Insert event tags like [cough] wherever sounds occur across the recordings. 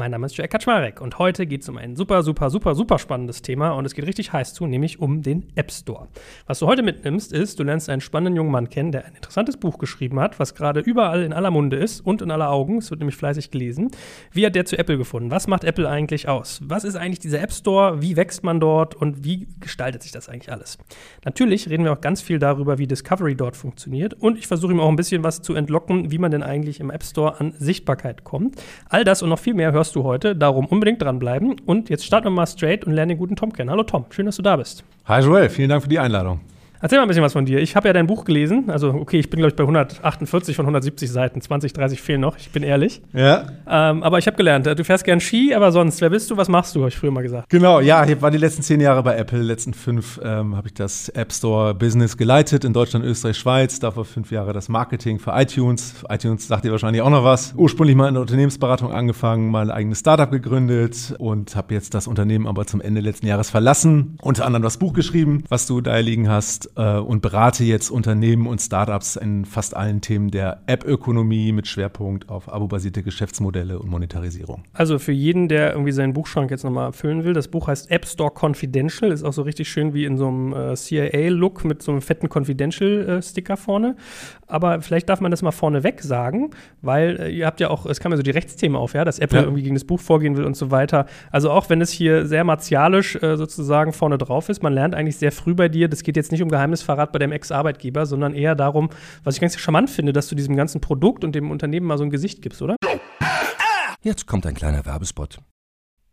Mein Name ist Jack Kaczmarek und heute geht es um ein super, super, super, super spannendes Thema und es geht richtig heiß zu, nämlich um den App Store. Was du heute mitnimmst, ist, du lernst einen spannenden jungen Mann kennen, der ein interessantes Buch geschrieben hat, was gerade überall in aller Munde ist und in aller Augen. Es wird nämlich fleißig gelesen. Wie hat der zu Apple gefunden? Was macht Apple eigentlich aus? Was ist eigentlich dieser App Store? Wie wächst man dort und wie gestaltet sich das eigentlich alles? Natürlich reden wir auch ganz viel darüber, wie Discovery dort funktioniert und ich versuche ihm auch ein bisschen was zu entlocken, wie man denn eigentlich im App Store an Sichtbarkeit kommt. All das und noch viel mehr hörst hörst du heute. Darum unbedingt dranbleiben. Und jetzt starten wir mal straight und lernen den guten Tom kennen. Hallo Tom, schön, dass du da bist. Hi Joel, vielen Dank für die Einladung. Erzähl mal ein bisschen was von dir. Ich habe ja dein Buch gelesen. Also, okay, ich bin, glaube ich, bei 148 von 170 Seiten. 20, 30 fehlen noch. Ich bin ehrlich. Ja. Ähm, aber ich habe gelernt, du fährst gern Ski, aber sonst, wer bist du? Was machst du? Habe ich früher mal gesagt. Genau, ja, ich war die letzten zehn Jahre bei Apple. Die letzten fünf ähm, habe ich das App Store Business geleitet in Deutschland, Österreich, Schweiz. Davor fünf Jahre das Marketing für iTunes. ITunes sagt ihr wahrscheinlich auch noch was. Ursprünglich mal in der Unternehmensberatung angefangen, mal ein eigenes Startup gegründet und habe jetzt das Unternehmen aber zum Ende letzten Jahres verlassen. Unter anderem das Buch geschrieben, was du da liegen hast äh, und berate jetzt Unternehmen und Startups in fast allen Themen der App-Ökonomie mit Schwerpunkt auf abo-basierte Geschäftsmodelle und Monetarisierung. Also für jeden, der irgendwie seinen Buchschrank jetzt nochmal füllen will, das Buch heißt App Store Confidential, ist auch so richtig schön wie in so einem äh, CIA-Look mit so einem fetten Confidential-Sticker äh, vorne. Aber vielleicht darf man das mal vorneweg sagen, weil äh, ihr habt ja auch, es kam ja so die Rechtsthemen auf, ja, dass Apple ja. irgendwie gegen das Buch vorgehen will und so weiter. Also auch wenn es hier sehr martialisch äh, sozusagen vorne drauf ist, man lernt eigentlich sehr früh bei dir, das geht jetzt nicht um Geheimnisverrat bei deinem Ex-Arbeitgeber, sondern eher darum, was ich ganz charmant finde, dass du diesem ganzen Produkt und dem Unternehmen mal so ein Gesicht gibst, oder? Jetzt kommt ein kleiner Werbespot.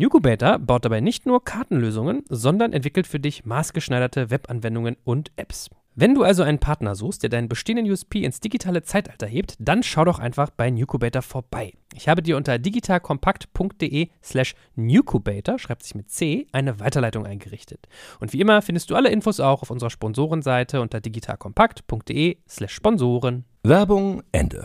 Newcubator baut dabei nicht nur Kartenlösungen, sondern entwickelt für dich maßgeschneiderte Webanwendungen und Apps. Wenn du also einen Partner suchst, der deinen bestehenden USP ins digitale Zeitalter hebt, dann schau doch einfach bei Newcubator vorbei. Ich habe dir unter digitalkompakt.de slash Newcubator, schreibt sich mit C, eine Weiterleitung eingerichtet. Und wie immer findest du alle Infos auch auf unserer Sponsorenseite unter digitalkompakt.de slash Sponsoren. Werbung Ende.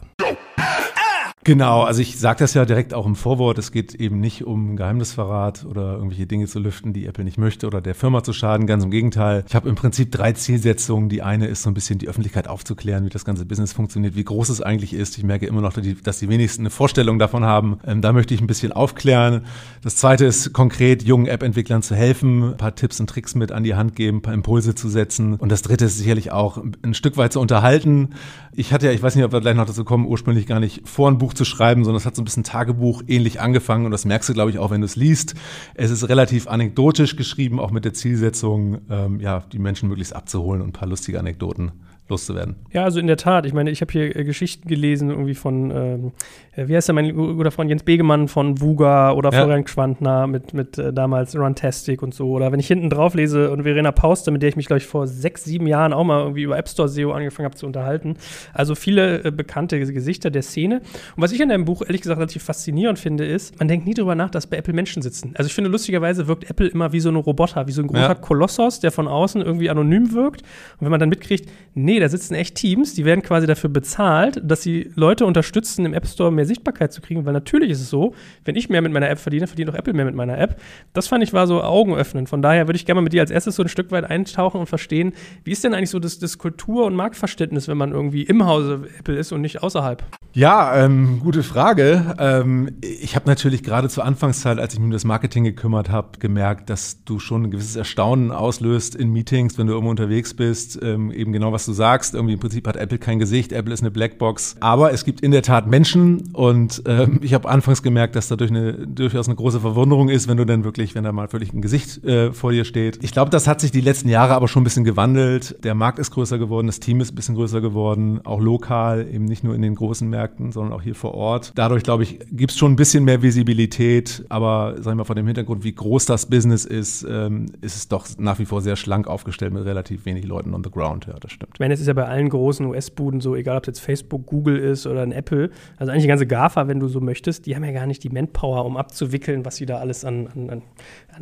Genau, also ich sage das ja direkt auch im Vorwort. Es geht eben nicht um Geheimnisverrat oder irgendwelche Dinge zu lüften, die Apple nicht möchte oder der Firma zu schaden. Ganz im Gegenteil. Ich habe im Prinzip drei Zielsetzungen. Die eine ist so ein bisschen die Öffentlichkeit aufzuklären, wie das ganze Business funktioniert, wie groß es eigentlich ist. Ich merke immer noch, dass die wenigsten eine Vorstellung davon haben. Ähm, da möchte ich ein bisschen aufklären. Das zweite ist konkret jungen App-Entwicklern zu helfen, ein paar Tipps und Tricks mit an die Hand geben, ein paar Impulse zu setzen. Und das dritte ist sicherlich auch ein Stück weit zu unterhalten. Ich hatte ja, ich weiß nicht, ob wir gleich noch dazu kommen, ursprünglich gar nicht vor, ein Buch zu schreiben, sondern es hat so ein bisschen Tagebuch ähnlich angefangen und das merkst du, glaube ich, auch, wenn du es liest. Es ist relativ anekdotisch geschrieben, auch mit der Zielsetzung, ähm, ja, die Menschen möglichst abzuholen und ein paar lustige Anekdoten loszuwerden. Ja, also in der Tat. Ich meine, ich habe hier äh, Geschichten gelesen, irgendwie von, ähm, äh, wie heißt der, mein guter Freund Jens Begemann von Vuga oder ja. Florian Schwandner mit, mit äh, damals Runtastic und so. Oder wenn ich hinten drauf lese und Verena Pauster, mit der ich mich, glaube ich, vor sechs, sieben Jahren auch mal irgendwie über App Store SEO angefangen habe zu unterhalten. Also viele äh, bekannte Gesichter der Szene. Und was ich in deinem Buch ehrlich gesagt relativ faszinierend finde, ist, man denkt nie darüber nach, dass bei Apple Menschen sitzen. Also ich finde, lustigerweise wirkt Apple immer wie so ein Roboter, wie so ein großer ja. Kolossos, der von außen irgendwie anonym wirkt. Und wenn man dann mitkriegt, nee, nee, da sitzen echt Teams, die werden quasi dafür bezahlt, dass sie Leute unterstützen, im App Store mehr Sichtbarkeit zu kriegen, weil natürlich ist es so, wenn ich mehr mit meiner App verdiene, verdient auch Apple mehr mit meiner App. Das fand ich war so Augenöffnen. Von daher würde ich gerne mal mit dir als erstes so ein Stück weit eintauchen und verstehen, wie ist denn eigentlich so das, das Kultur- und Marktverständnis, wenn man irgendwie im Hause Apple ist und nicht außerhalb? Ja, ähm, gute Frage. Ähm, ich habe natürlich gerade zur Anfangszeit, als ich mich um das Marketing gekümmert habe, gemerkt, dass du schon ein gewisses Erstaunen auslöst in Meetings, wenn du irgendwo unterwegs bist, ähm, eben genau was du sagst sagst, irgendwie im Prinzip hat Apple kein Gesicht, Apple ist eine Blackbox. Aber es gibt in der Tat Menschen und ähm, ich habe anfangs gemerkt, dass dadurch eine, durchaus eine große Verwunderung ist, wenn du dann wirklich, wenn da mal völlig ein Gesicht äh, vor dir steht. Ich glaube, das hat sich die letzten Jahre aber schon ein bisschen gewandelt. Der Markt ist größer geworden, das Team ist ein bisschen größer geworden, auch lokal, eben nicht nur in den großen Märkten, sondern auch hier vor Ort. Dadurch, glaube ich, gibt es schon ein bisschen mehr Visibilität, aber sagen wir mal vor dem Hintergrund, wie groß das Business ist, ähm, ist es doch nach wie vor sehr schlank aufgestellt mit relativ wenig Leuten on the ground. Ja, das stimmt. Ich es ist ja bei allen großen US-Buden so, egal ob es jetzt Facebook, Google ist oder ein Apple, also eigentlich die ganze GAFA, wenn du so möchtest, die haben ja gar nicht die Manpower, um abzuwickeln, was sie da alles an, an, an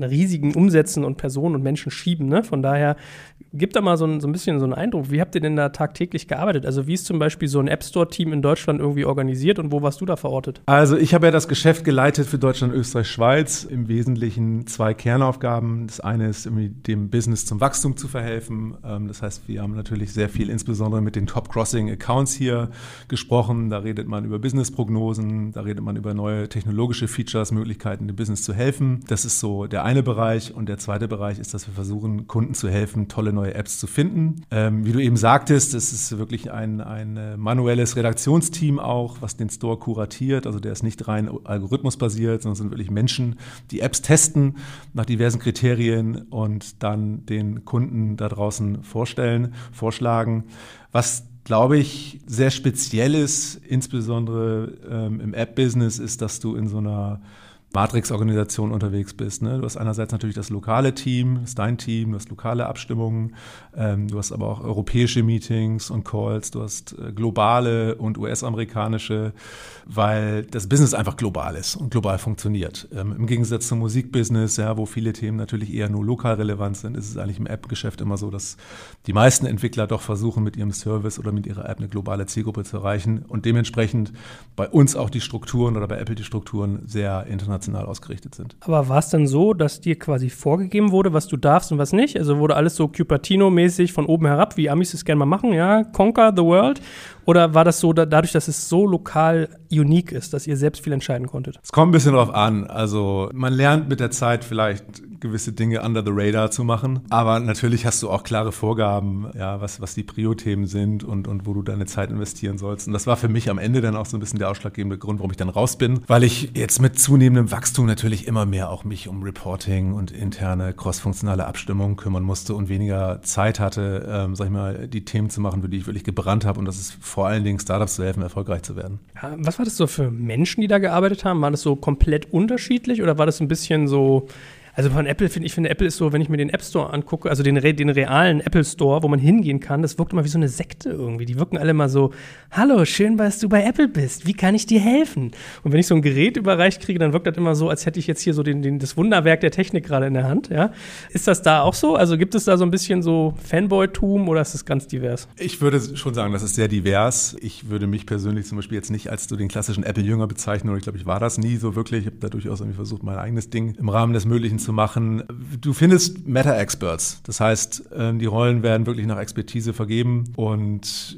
riesigen Umsätzen und Personen und Menschen schieben. Ne? Von daher Gib da mal so ein, so ein bisschen so einen Eindruck. Wie habt ihr denn da tagtäglich gearbeitet? Also wie ist zum Beispiel so ein App Store-Team in Deutschland irgendwie organisiert und wo warst du da verortet? Also ich habe ja das Geschäft geleitet für Deutschland, Österreich, Schweiz. Im Wesentlichen zwei Kernaufgaben. Das eine ist dem Business zum Wachstum zu verhelfen. Ähm, das heißt, wir haben natürlich sehr viel insbesondere mit den Top-Crossing-Accounts hier gesprochen. Da redet man über Business-Prognosen, da redet man über neue technologische Features, Möglichkeiten, dem Business zu helfen. Das ist so der eine Bereich. Und der zweite Bereich ist, dass wir versuchen, Kunden zu helfen, tolle neue neue Apps zu finden. Ähm, wie du eben sagtest, es ist wirklich ein, ein äh, manuelles Redaktionsteam auch, was den Store kuratiert. Also der ist nicht rein algorithmusbasiert, sondern es sind wirklich Menschen, die Apps testen nach diversen Kriterien und dann den Kunden da draußen vorstellen, vorschlagen. Was glaube ich, sehr speziell ist, insbesondere ähm, im App-Business, ist, dass du in so einer Matrix-Organisation unterwegs bist. Ne? Du hast einerseits natürlich das lokale Team, das ist dein Team, du hast lokale Abstimmungen, ähm, du hast aber auch europäische Meetings und Calls, du hast äh, globale und US-amerikanische, weil das Business einfach global ist und global funktioniert. Ähm, Im Gegensatz zum Musikbusiness, ja, wo viele Themen natürlich eher nur lokal relevant sind, ist es eigentlich im App-Geschäft immer so, dass die meisten Entwickler doch versuchen, mit ihrem Service oder mit ihrer App eine globale Zielgruppe zu erreichen und dementsprechend bei uns auch die Strukturen oder bei Apple die Strukturen sehr international international ausgerichtet sind. Aber war es dann so, dass dir quasi vorgegeben wurde, was du darfst und was nicht? Also wurde alles so Cupertino-mäßig von oben herab, wie Amis es gerne mal machen, ja, conquer the world? Oder war das so, da, dadurch, dass es so lokal unique ist, dass ihr selbst viel entscheiden konntet? Es kommt ein bisschen drauf an. Also man lernt mit der Zeit vielleicht gewisse Dinge under the radar zu machen. Aber natürlich hast du auch klare Vorgaben, ja, was, was die Prio-Themen sind und, und wo du deine Zeit investieren sollst. Und das war für mich am Ende dann auch so ein bisschen der ausschlaggebende Grund, warum ich dann raus bin, weil ich jetzt mit zunehmendem Wachstum natürlich immer mehr auch mich um Reporting und interne crossfunktionale Abstimmungen kümmern musste und weniger Zeit hatte, ähm, sag ich mal, die Themen zu machen, für die ich wirklich gebrannt habe. Und das ist vor allen Dingen Startups zu helfen, erfolgreich zu werden. Ja, was war das so für Menschen, die da gearbeitet haben? War das so komplett unterschiedlich oder war das ein bisschen so also von Apple finde ich, finde Apple ist so, wenn ich mir den App Store angucke, also den, den realen Apple Store, wo man hingehen kann, das wirkt immer wie so eine Sekte irgendwie. Die wirken alle mal so, hallo, schön, dass du bei Apple bist. Wie kann ich dir helfen? Und wenn ich so ein Gerät überreicht kriege, dann wirkt das immer so, als hätte ich jetzt hier so den, den, das Wunderwerk der Technik gerade in der Hand. Ja? Ist das da auch so? Also gibt es da so ein bisschen so Fanboy-Tum oder ist das ganz divers? Ich würde schon sagen, das ist sehr divers. Ich würde mich persönlich zum Beispiel jetzt nicht als du den klassischen Apple-Jünger bezeichnen, oder ich glaube, ich war das nie so wirklich. Ich habe da durchaus irgendwie versucht, mein eigenes Ding im Rahmen des Möglichen zu machen. Du findest Meta-Experts. Das heißt, ähm, die Rollen werden wirklich nach Expertise vergeben und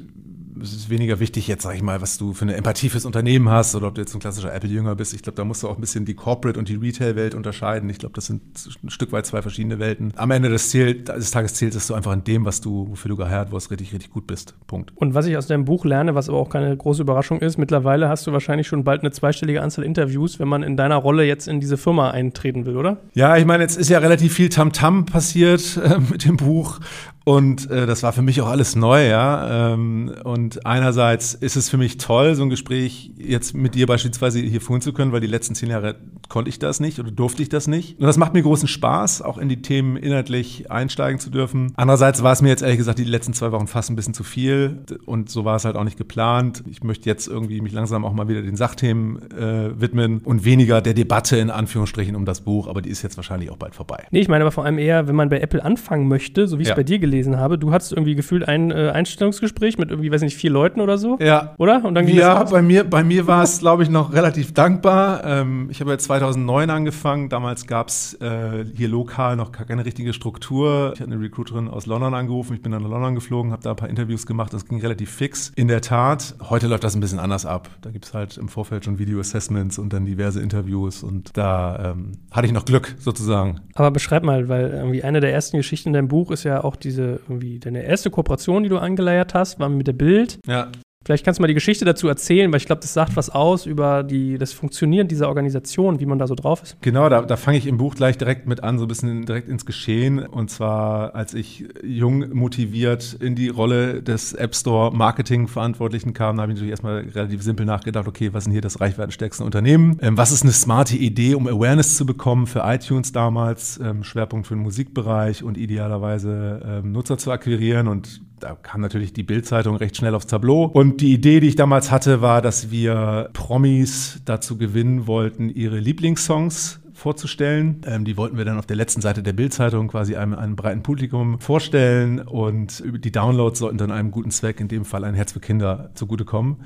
es ist weniger wichtig jetzt, sag ich mal, was du für eine Empathie fürs Unternehmen hast oder ob du jetzt ein klassischer Apple-Jünger bist. Ich glaube, da musst du auch ein bisschen die Corporate- und die Retail-Welt unterscheiden. Ich glaube, das sind ein Stück weit zwei verschiedene Welten. Am Ende des, Ziel, des Tages zählt, dass du einfach in dem, was du, wofür du geheiert wirst, richtig, richtig gut bist. Punkt. Und was ich aus deinem Buch lerne, was aber auch keine große Überraschung ist, mittlerweile hast du wahrscheinlich schon bald eine zweistellige Anzahl Interviews, wenn man in deiner Rolle jetzt in diese Firma eintreten will, oder? Ja, ich meine, jetzt ist ja relativ viel Tamtam -Tam passiert [laughs] äh, mit dem Buch und äh, das war für mich auch alles neu, ja. Ähm, und einerseits ist es für mich toll, so ein Gespräch jetzt mit dir beispielsweise hier führen zu können, weil die letzten zehn Jahre konnte ich das nicht oder durfte ich das nicht. Und das macht mir großen Spaß, auch in die Themen inhaltlich einsteigen zu dürfen. Andererseits war es mir jetzt ehrlich gesagt die letzten zwei Wochen fast ein bisschen zu viel und so war es halt auch nicht geplant. Ich möchte jetzt irgendwie mich langsam auch mal wieder den Sachthemen äh, widmen und weniger der Debatte in Anführungsstrichen um das Buch, aber die ist jetzt wahrscheinlich auch bald vorbei. Nee, ich meine aber vor allem eher, wenn man bei Apple anfangen möchte, so wie es ja. bei dir gelesen gelesen habe. Du hattest irgendwie gefühlt ein äh, Einstellungsgespräch mit irgendwie, weiß nicht, vier Leuten oder so. Ja. Oder? Und dann ging ja, bei mir, bei mir war es, glaube ich, noch relativ dankbar. Ähm, ich habe ja 2009 angefangen. Damals gab es äh, hier lokal noch keine richtige Struktur. Ich hatte eine Recruiterin aus London angerufen. Ich bin dann nach London geflogen, habe da ein paar Interviews gemacht. Das ging relativ fix. In der Tat, heute läuft das ein bisschen anders ab. Da gibt es halt im Vorfeld schon Video-Assessments und dann diverse Interviews. Und da ähm, hatte ich noch Glück sozusagen. Aber beschreib mal, weil irgendwie eine der ersten Geschichten in deinem Buch ist ja auch diese irgendwie deine erste Kooperation, die du angeleiert hast, war mit der Bild. Ja. Vielleicht kannst du mal die Geschichte dazu erzählen, weil ich glaube, das sagt was aus über die, das Funktionieren dieser Organisation, wie man da so drauf ist. Genau, da, da fange ich im Buch gleich direkt mit an, so ein bisschen direkt ins Geschehen. Und zwar, als ich jung motiviert in die Rolle des App Store Marketing Verantwortlichen kam, da habe ich natürlich erstmal relativ simpel nachgedacht, okay, was denn hier das reichweitenstärkste Unternehmen? Ähm, was ist eine smarte Idee, um Awareness zu bekommen für iTunes damals, ähm, Schwerpunkt für den Musikbereich und idealerweise ähm, Nutzer zu akquirieren und da kam natürlich die Bildzeitung recht schnell aufs Tableau. Und die Idee, die ich damals hatte, war, dass wir Promis dazu gewinnen wollten, ihre Lieblingssongs vorzustellen. Ähm, die wollten wir dann auf der letzten Seite der Bildzeitung quasi einem, einem breiten Publikum vorstellen und die Downloads sollten dann einem guten Zweck, in dem Fall ein Herz für Kinder, zugutekommen.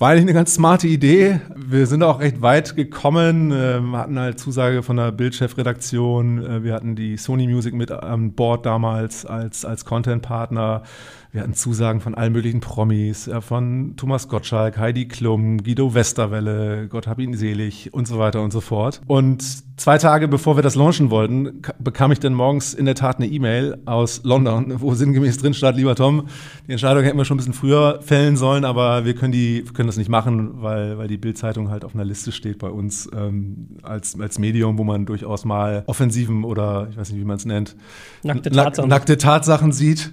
War eigentlich eine ganz smarte Idee. Wir sind auch recht weit gekommen. Wir ähm, hatten halt Zusage von der Bildchefredaktion. Äh, wir hatten die Sony Music mit an Bord damals als, als Content-Partner. Wir hatten Zusagen von allen möglichen Promis, äh, von Thomas Gottschalk, Heidi Klum, Guido Westerwelle, Gott hab ihn selig und so weiter und so fort. Und zwei Tage bevor wir das launchen wollten, bekam ich dann morgens in der Tat eine E-Mail aus London, wo sinngemäß drin stand, lieber Tom, die Entscheidung hätten wir schon ein bisschen früher fällen sollen, aber wir können, die, können das nicht machen, weil, weil die Bild-Zeitung halt auf einer Liste steht bei uns ähm, als, als Medium, wo man durchaus mal offensiven oder ich weiß nicht, wie man es nennt, nackte Tatsachen, nackte Tatsachen sieht.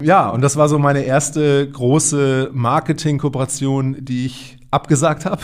Ja, und das war so meine erste große Marketing-Kooperation, die ich abgesagt habe.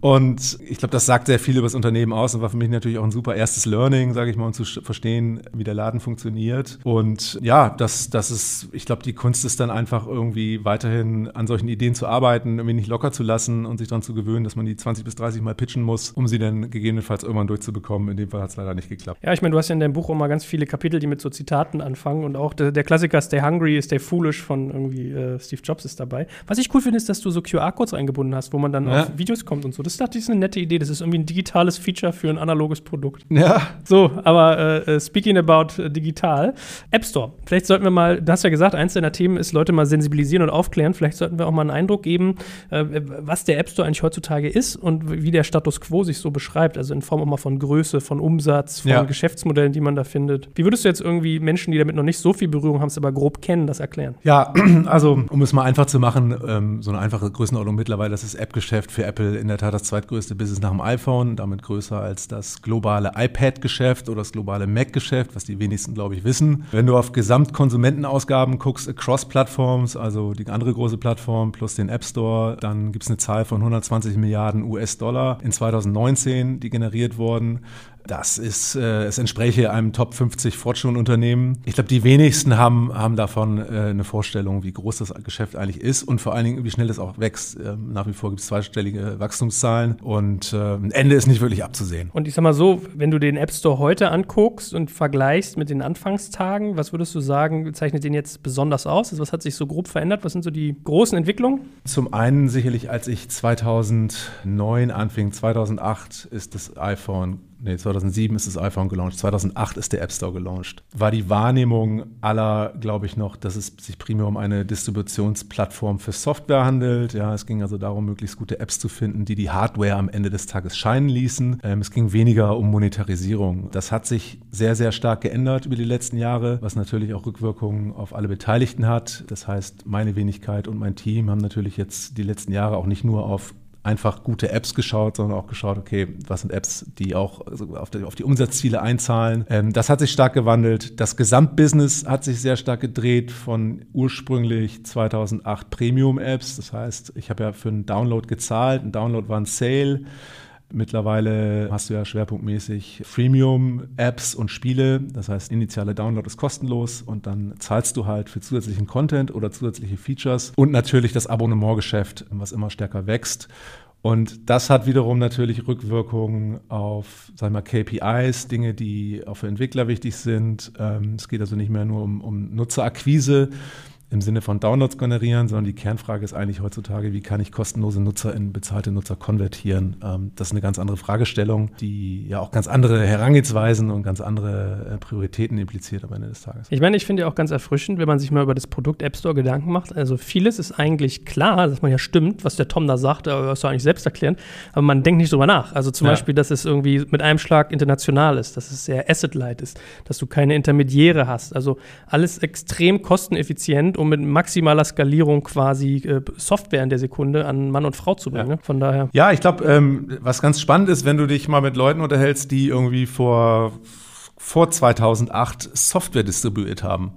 Und ich glaube, das sagt sehr viel über das Unternehmen aus und war für mich natürlich auch ein super erstes Learning, sage ich mal, um zu verstehen, wie der Laden funktioniert. Und ja, das, das ist, ich glaube, die Kunst ist dann einfach irgendwie weiterhin an solchen Ideen zu arbeiten, irgendwie nicht locker zu lassen und sich daran zu gewöhnen, dass man die 20 bis 30 Mal pitchen muss, um sie dann gegebenenfalls irgendwann durchzubekommen. In dem Fall hat es leider nicht geklappt. Ja, ich meine, du hast ja in deinem Buch auch mal ganz viele Kapitel, die mit so Zitaten anfangen und auch der, der Klassiker Stay Hungry, Stay Foolish von irgendwie äh, Steve Jobs ist dabei. Was ich cool finde, ist, dass du so QR-Codes eingebunden hast, wo man dann ja. auf Videos kommt und so. Das dachte ich, ist eine nette Idee. Das ist irgendwie ein digitales Feature für ein analoges Produkt. Ja. So, aber äh, äh, speaking about äh, digital, App Store. Vielleicht sollten wir mal, du hast ja gesagt, eins deiner Themen ist, Leute mal sensibilisieren und aufklären. Vielleicht sollten wir auch mal einen Eindruck geben, äh, was der App Store eigentlich heutzutage ist und wie der Status quo sich so beschreibt. Also in Form auch mal von Größe, von Umsatz, von ja. Geschäftsmodellen, die man da findet. Wie würdest du jetzt irgendwie Menschen, die damit noch nicht so viel Berührung haben, es aber grob kennen, das erklären? Ja, [clears throat] also um es mal einfach zu machen, ähm, so eine einfache Größenordnung mittlerweile, das ist App-Geschäft für Apple in der Tat das zweitgrößte größte Business nach dem iPhone, damit größer als das globale iPad-Geschäft oder das globale Mac-Geschäft, was die wenigsten, glaube ich, wissen. Wenn du auf Gesamtkonsumentenausgaben guckst, across Plattforms, also die andere große Plattform plus den App Store, dann gibt es eine Zahl von 120 Milliarden US-Dollar in 2019, die generiert wurden. Das ist, äh, es entspräche einem Top 50 Fortune-Unternehmen. Ich glaube, die wenigsten haben, haben davon äh, eine Vorstellung, wie groß das Geschäft eigentlich ist und vor allen Dingen, wie schnell es auch wächst. Ähm, nach wie vor gibt es zweistellige Wachstumszahlen und äh, ein Ende ist nicht wirklich abzusehen. Und ich sag mal so, wenn du den App Store heute anguckst und vergleichst mit den Anfangstagen, was würdest du sagen, zeichnet den jetzt besonders aus? Also was hat sich so grob verändert? Was sind so die großen Entwicklungen? Zum einen sicherlich, als ich 2009 anfing, 2008 ist das iPhone nee, 2007 ist das iPhone gelauncht, 2008 ist der App Store gelauncht. War die Wahrnehmung aller, glaube ich, noch, dass es sich primär um eine Distributionsplattform für Software handelt. Ja, es ging also darum, möglichst gute Apps zu finden, die die Hardware am Ende des Tages scheinen ließen. Ähm, es ging weniger um Monetarisierung. Das hat sich sehr, sehr stark geändert über die letzten Jahre, was natürlich auch Rückwirkungen auf alle Beteiligten hat. Das heißt, meine Wenigkeit und mein Team haben natürlich jetzt die letzten Jahre auch nicht nur auf einfach gute Apps geschaut, sondern auch geschaut, okay, was sind Apps, die auch auf die, auf die Umsatzziele einzahlen. Ähm, das hat sich stark gewandelt. Das Gesamtbusiness hat sich sehr stark gedreht von ursprünglich 2008 Premium-Apps. Das heißt, ich habe ja für einen Download gezahlt. Ein Download war ein Sale. Mittlerweile hast du ja schwerpunktmäßig Freemium-Apps und Spiele. Das heißt, initiale Download ist kostenlos und dann zahlst du halt für zusätzlichen Content oder zusätzliche Features und natürlich das Abonnementgeschäft, was immer stärker wächst. Und das hat wiederum natürlich Rückwirkungen auf, sagen wir mal, KPIs, Dinge, die auch für Entwickler wichtig sind. Ähm, es geht also nicht mehr nur um, um Nutzerakquise, im Sinne von Downloads generieren, sondern die Kernfrage ist eigentlich heutzutage, wie kann ich kostenlose Nutzer in bezahlte Nutzer konvertieren? Ähm, das ist eine ganz andere Fragestellung, die ja auch ganz andere Herangehensweisen und ganz andere äh, Prioritäten impliziert am Ende des Tages. Ich meine, ich finde ja auch ganz erfrischend, wenn man sich mal über das Produkt App Store Gedanken macht. Also vieles ist eigentlich klar, dass man ja stimmt, was der Tom da sagt, aber ist eigentlich selbst erklären, aber man denkt nicht drüber nach. Also zum ja. Beispiel, dass es irgendwie mit einem Schlag international ist, dass es sehr asset-light ist, dass du keine Intermediäre hast. Also alles extrem kosteneffizient, um mit maximaler Skalierung quasi äh, Software in der Sekunde an Mann und Frau zu bringen. Ja. Ne? Von daher. Ja, ich glaube, ähm, was ganz spannend ist, wenn du dich mal mit Leuten unterhältst, die irgendwie vor, vor 2008 Software distribuiert haben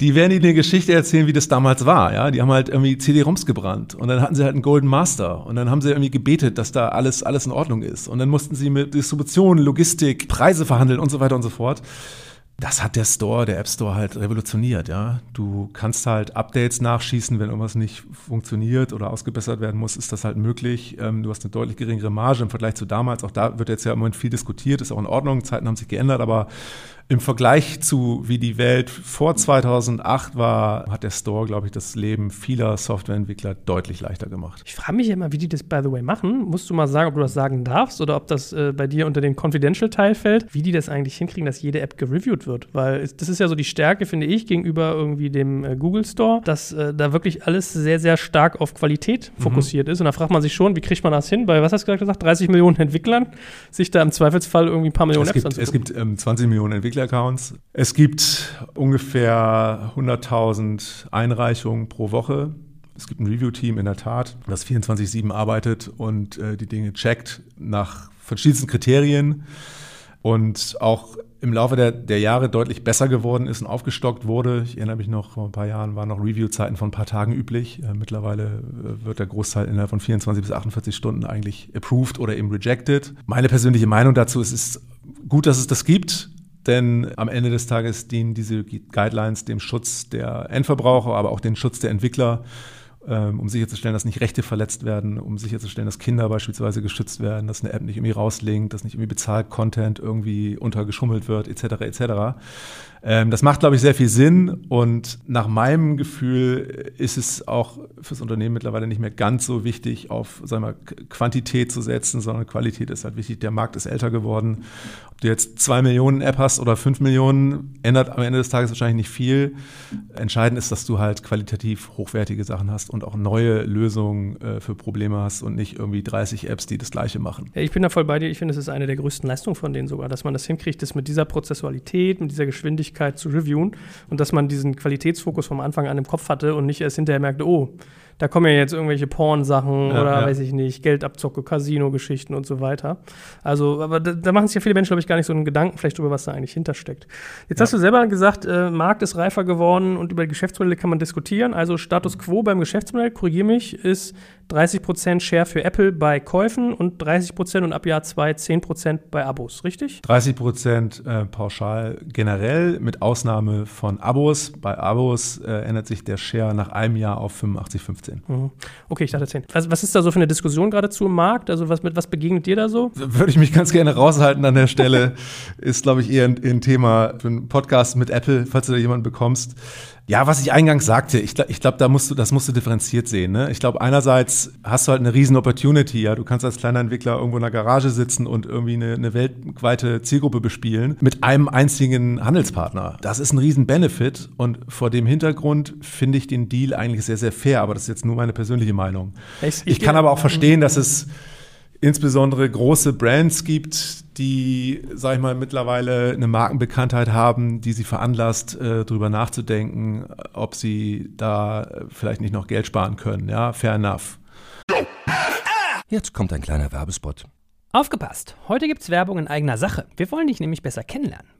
die werden ihnen eine Geschichte erzählen, wie das damals war. Ja, die haben halt irgendwie CD-ROMs gebrannt und dann hatten sie halt einen Golden Master und dann haben sie irgendwie gebetet, dass da alles alles in Ordnung ist und dann mussten sie mit Distribution, Logistik, Preise verhandeln und so weiter und so fort das hat der Store, der App Store halt revolutioniert, ja. Du kannst halt Updates nachschießen, wenn irgendwas nicht funktioniert oder ausgebessert werden muss, ist das halt möglich. Ähm, du hast eine deutlich geringere Marge im Vergleich zu damals. Auch da wird jetzt ja im Moment viel diskutiert, ist auch in Ordnung, Zeiten haben sich geändert, aber im Vergleich zu wie die Welt vor 2008 war, hat der Store, glaube ich, das Leben vieler Softwareentwickler deutlich leichter gemacht. Ich frage mich immer, wie die das, by the way, machen. Musst du mal sagen, ob du das sagen darfst oder ob das äh, bei dir unter den Confidential-Teil fällt, wie die das eigentlich hinkriegen, dass jede App gereviewt wird. Weil das ist ja so die Stärke, finde ich, gegenüber irgendwie dem äh, Google Store, dass äh, da wirklich alles sehr, sehr stark auf Qualität mhm. fokussiert ist. Und da fragt man sich schon, wie kriegt man das hin? Bei, was hast du gesagt, 30 Millionen Entwicklern, sich da im Zweifelsfall irgendwie ein paar Millionen es Apps gibt, Es gibt ähm, 20 Millionen Entwickler Entwickler-Accounts. Es gibt ungefähr 100.000 Einreichungen pro Woche. Es gibt ein Review-Team in der Tat, das 24-7 arbeitet und äh, die Dinge checkt nach verschiedensten Kriterien und auch im Laufe der, der, Jahre deutlich besser geworden ist und aufgestockt wurde. Ich erinnere mich noch, vor ein paar Jahren waren noch Review-Zeiten von ein paar Tagen üblich. Äh, mittlerweile äh, wird der Großteil innerhalb von 24 bis 48 Stunden eigentlich approved oder eben rejected. Meine persönliche Meinung dazu ist, es ist gut, dass es das gibt. Denn am Ende des Tages dienen diese Guidelines dem Schutz der Endverbraucher, aber auch dem Schutz der Entwickler, ähm, um sicherzustellen, dass nicht Rechte verletzt werden, um sicherzustellen, dass Kinder beispielsweise geschützt werden, dass eine App nicht irgendwie rauslinkt, dass nicht irgendwie bezahlt Content irgendwie untergeschummelt wird, etc. etc. Ähm, das macht, glaube ich, sehr viel Sinn und nach meinem Gefühl ist es auch fürs Unternehmen mittlerweile nicht mehr ganz so wichtig, auf sagen wir, Quantität zu setzen, sondern Qualität ist halt wichtig. Der Markt ist älter geworden. Ob du jetzt zwei Millionen App hast oder fünf Millionen, ändert am Ende des Tages wahrscheinlich nicht viel. Entscheidend ist, dass du halt qualitativ hochwertige Sachen hast und auch neue Lösungen äh, für Probleme hast und nicht irgendwie 30 Apps, die das Gleiche machen. Ja, ich bin da voll bei dir. Ich finde, es ist eine der größten Leistungen von denen sogar, dass man das hinkriegt, das mit dieser Prozessualität, mit dieser Geschwindigkeit Möglichkeit zu reviewen und dass man diesen Qualitätsfokus vom Anfang an im Kopf hatte und nicht erst hinterher merkte, oh, da kommen ja jetzt irgendwelche Porn-Sachen ja, oder ja. weiß ich nicht, Geldabzocke, Casino-Geschichten und so weiter. Also, aber da, da machen sich ja viele Menschen, glaube ich, gar nicht so einen Gedanken vielleicht darüber, was da eigentlich hintersteckt. Jetzt ja. hast du selber gesagt, äh, Markt ist reifer geworden und über die Geschäftsmodelle kann man diskutieren. Also Status quo beim Geschäftsmodell, korrigiere mich, ist 30% Share für Apple bei Käufen und 30% und ab Jahr 2 10% bei Abos, richtig? 30% äh, pauschal generell mit Ausnahme von Abos. Bei Abos äh, ändert sich der Share nach einem Jahr auf 85, 15. Mhm. Okay, ich dachte 10. Was, was ist da so für eine Diskussion gerade zu im Markt? Also was, mit was begegnet dir da so? Würde ich mich ganz gerne raushalten an der Stelle. ist, glaube ich, eher ein, ein Thema für einen Podcast mit Apple, falls du da jemanden bekommst. Ja, was ich eingangs sagte, ich, ich glaube, da musst du, das musst du differenziert sehen. Ne? Ich glaube, einerseits hast du halt eine riesen Opportunity, ja. Du kannst als kleiner Entwickler irgendwo in der Garage sitzen und irgendwie eine, eine weltweite Zielgruppe bespielen mit einem einzigen Handelspartner. Das ist ein riesen Benefit und vor dem Hintergrund finde ich den Deal eigentlich sehr, sehr fair, aber das ist jetzt nur meine persönliche Meinung. Ich, ich, ich kann aber auch verstehen, dass es insbesondere große Brands gibt, die, sag ich mal, mittlerweile eine Markenbekanntheit haben, die sie veranlasst, äh, darüber nachzudenken, ob sie da vielleicht nicht noch Geld sparen können. Ja, fair enough. Jetzt kommt ein kleiner Werbespot. Aufgepasst! Heute gibt's Werbung in eigener Sache. Wir wollen dich nämlich besser kennenlernen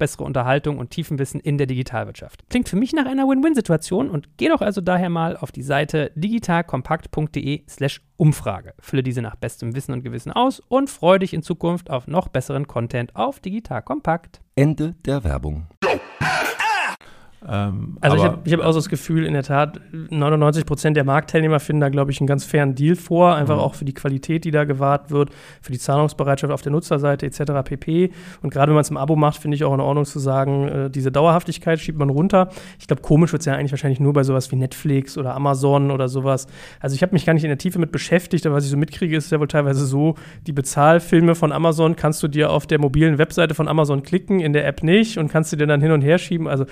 bessere Unterhaltung und Tiefenwissen in der Digitalwirtschaft. Klingt für mich nach einer Win-Win-Situation und geh doch also daher mal auf die Seite digitalkompakt.de slash Umfrage. Fülle diese nach bestem Wissen und Gewissen aus und freue dich in Zukunft auf noch besseren Content auf Digital Kompakt. Ende der Werbung. Ähm, also ich habe hab auch so das Gefühl, in der Tat, 99 Prozent der Marktteilnehmer finden da, glaube ich, einen ganz fairen Deal vor, einfach mhm. auch für die Qualität, die da gewahrt wird, für die Zahlungsbereitschaft auf der Nutzerseite etc. pp. Und gerade wenn man es im Abo macht, finde ich auch in Ordnung zu sagen, äh, diese Dauerhaftigkeit schiebt man runter. Ich glaube, komisch wird es ja eigentlich wahrscheinlich nur bei sowas wie Netflix oder Amazon oder sowas. Also ich habe mich gar nicht in der Tiefe mit beschäftigt, aber was ich so mitkriege, ist ja wohl teilweise so, die Bezahlfilme von Amazon kannst du dir auf der mobilen Webseite von Amazon klicken, in der App nicht und kannst du dir dann hin und her schieben. Also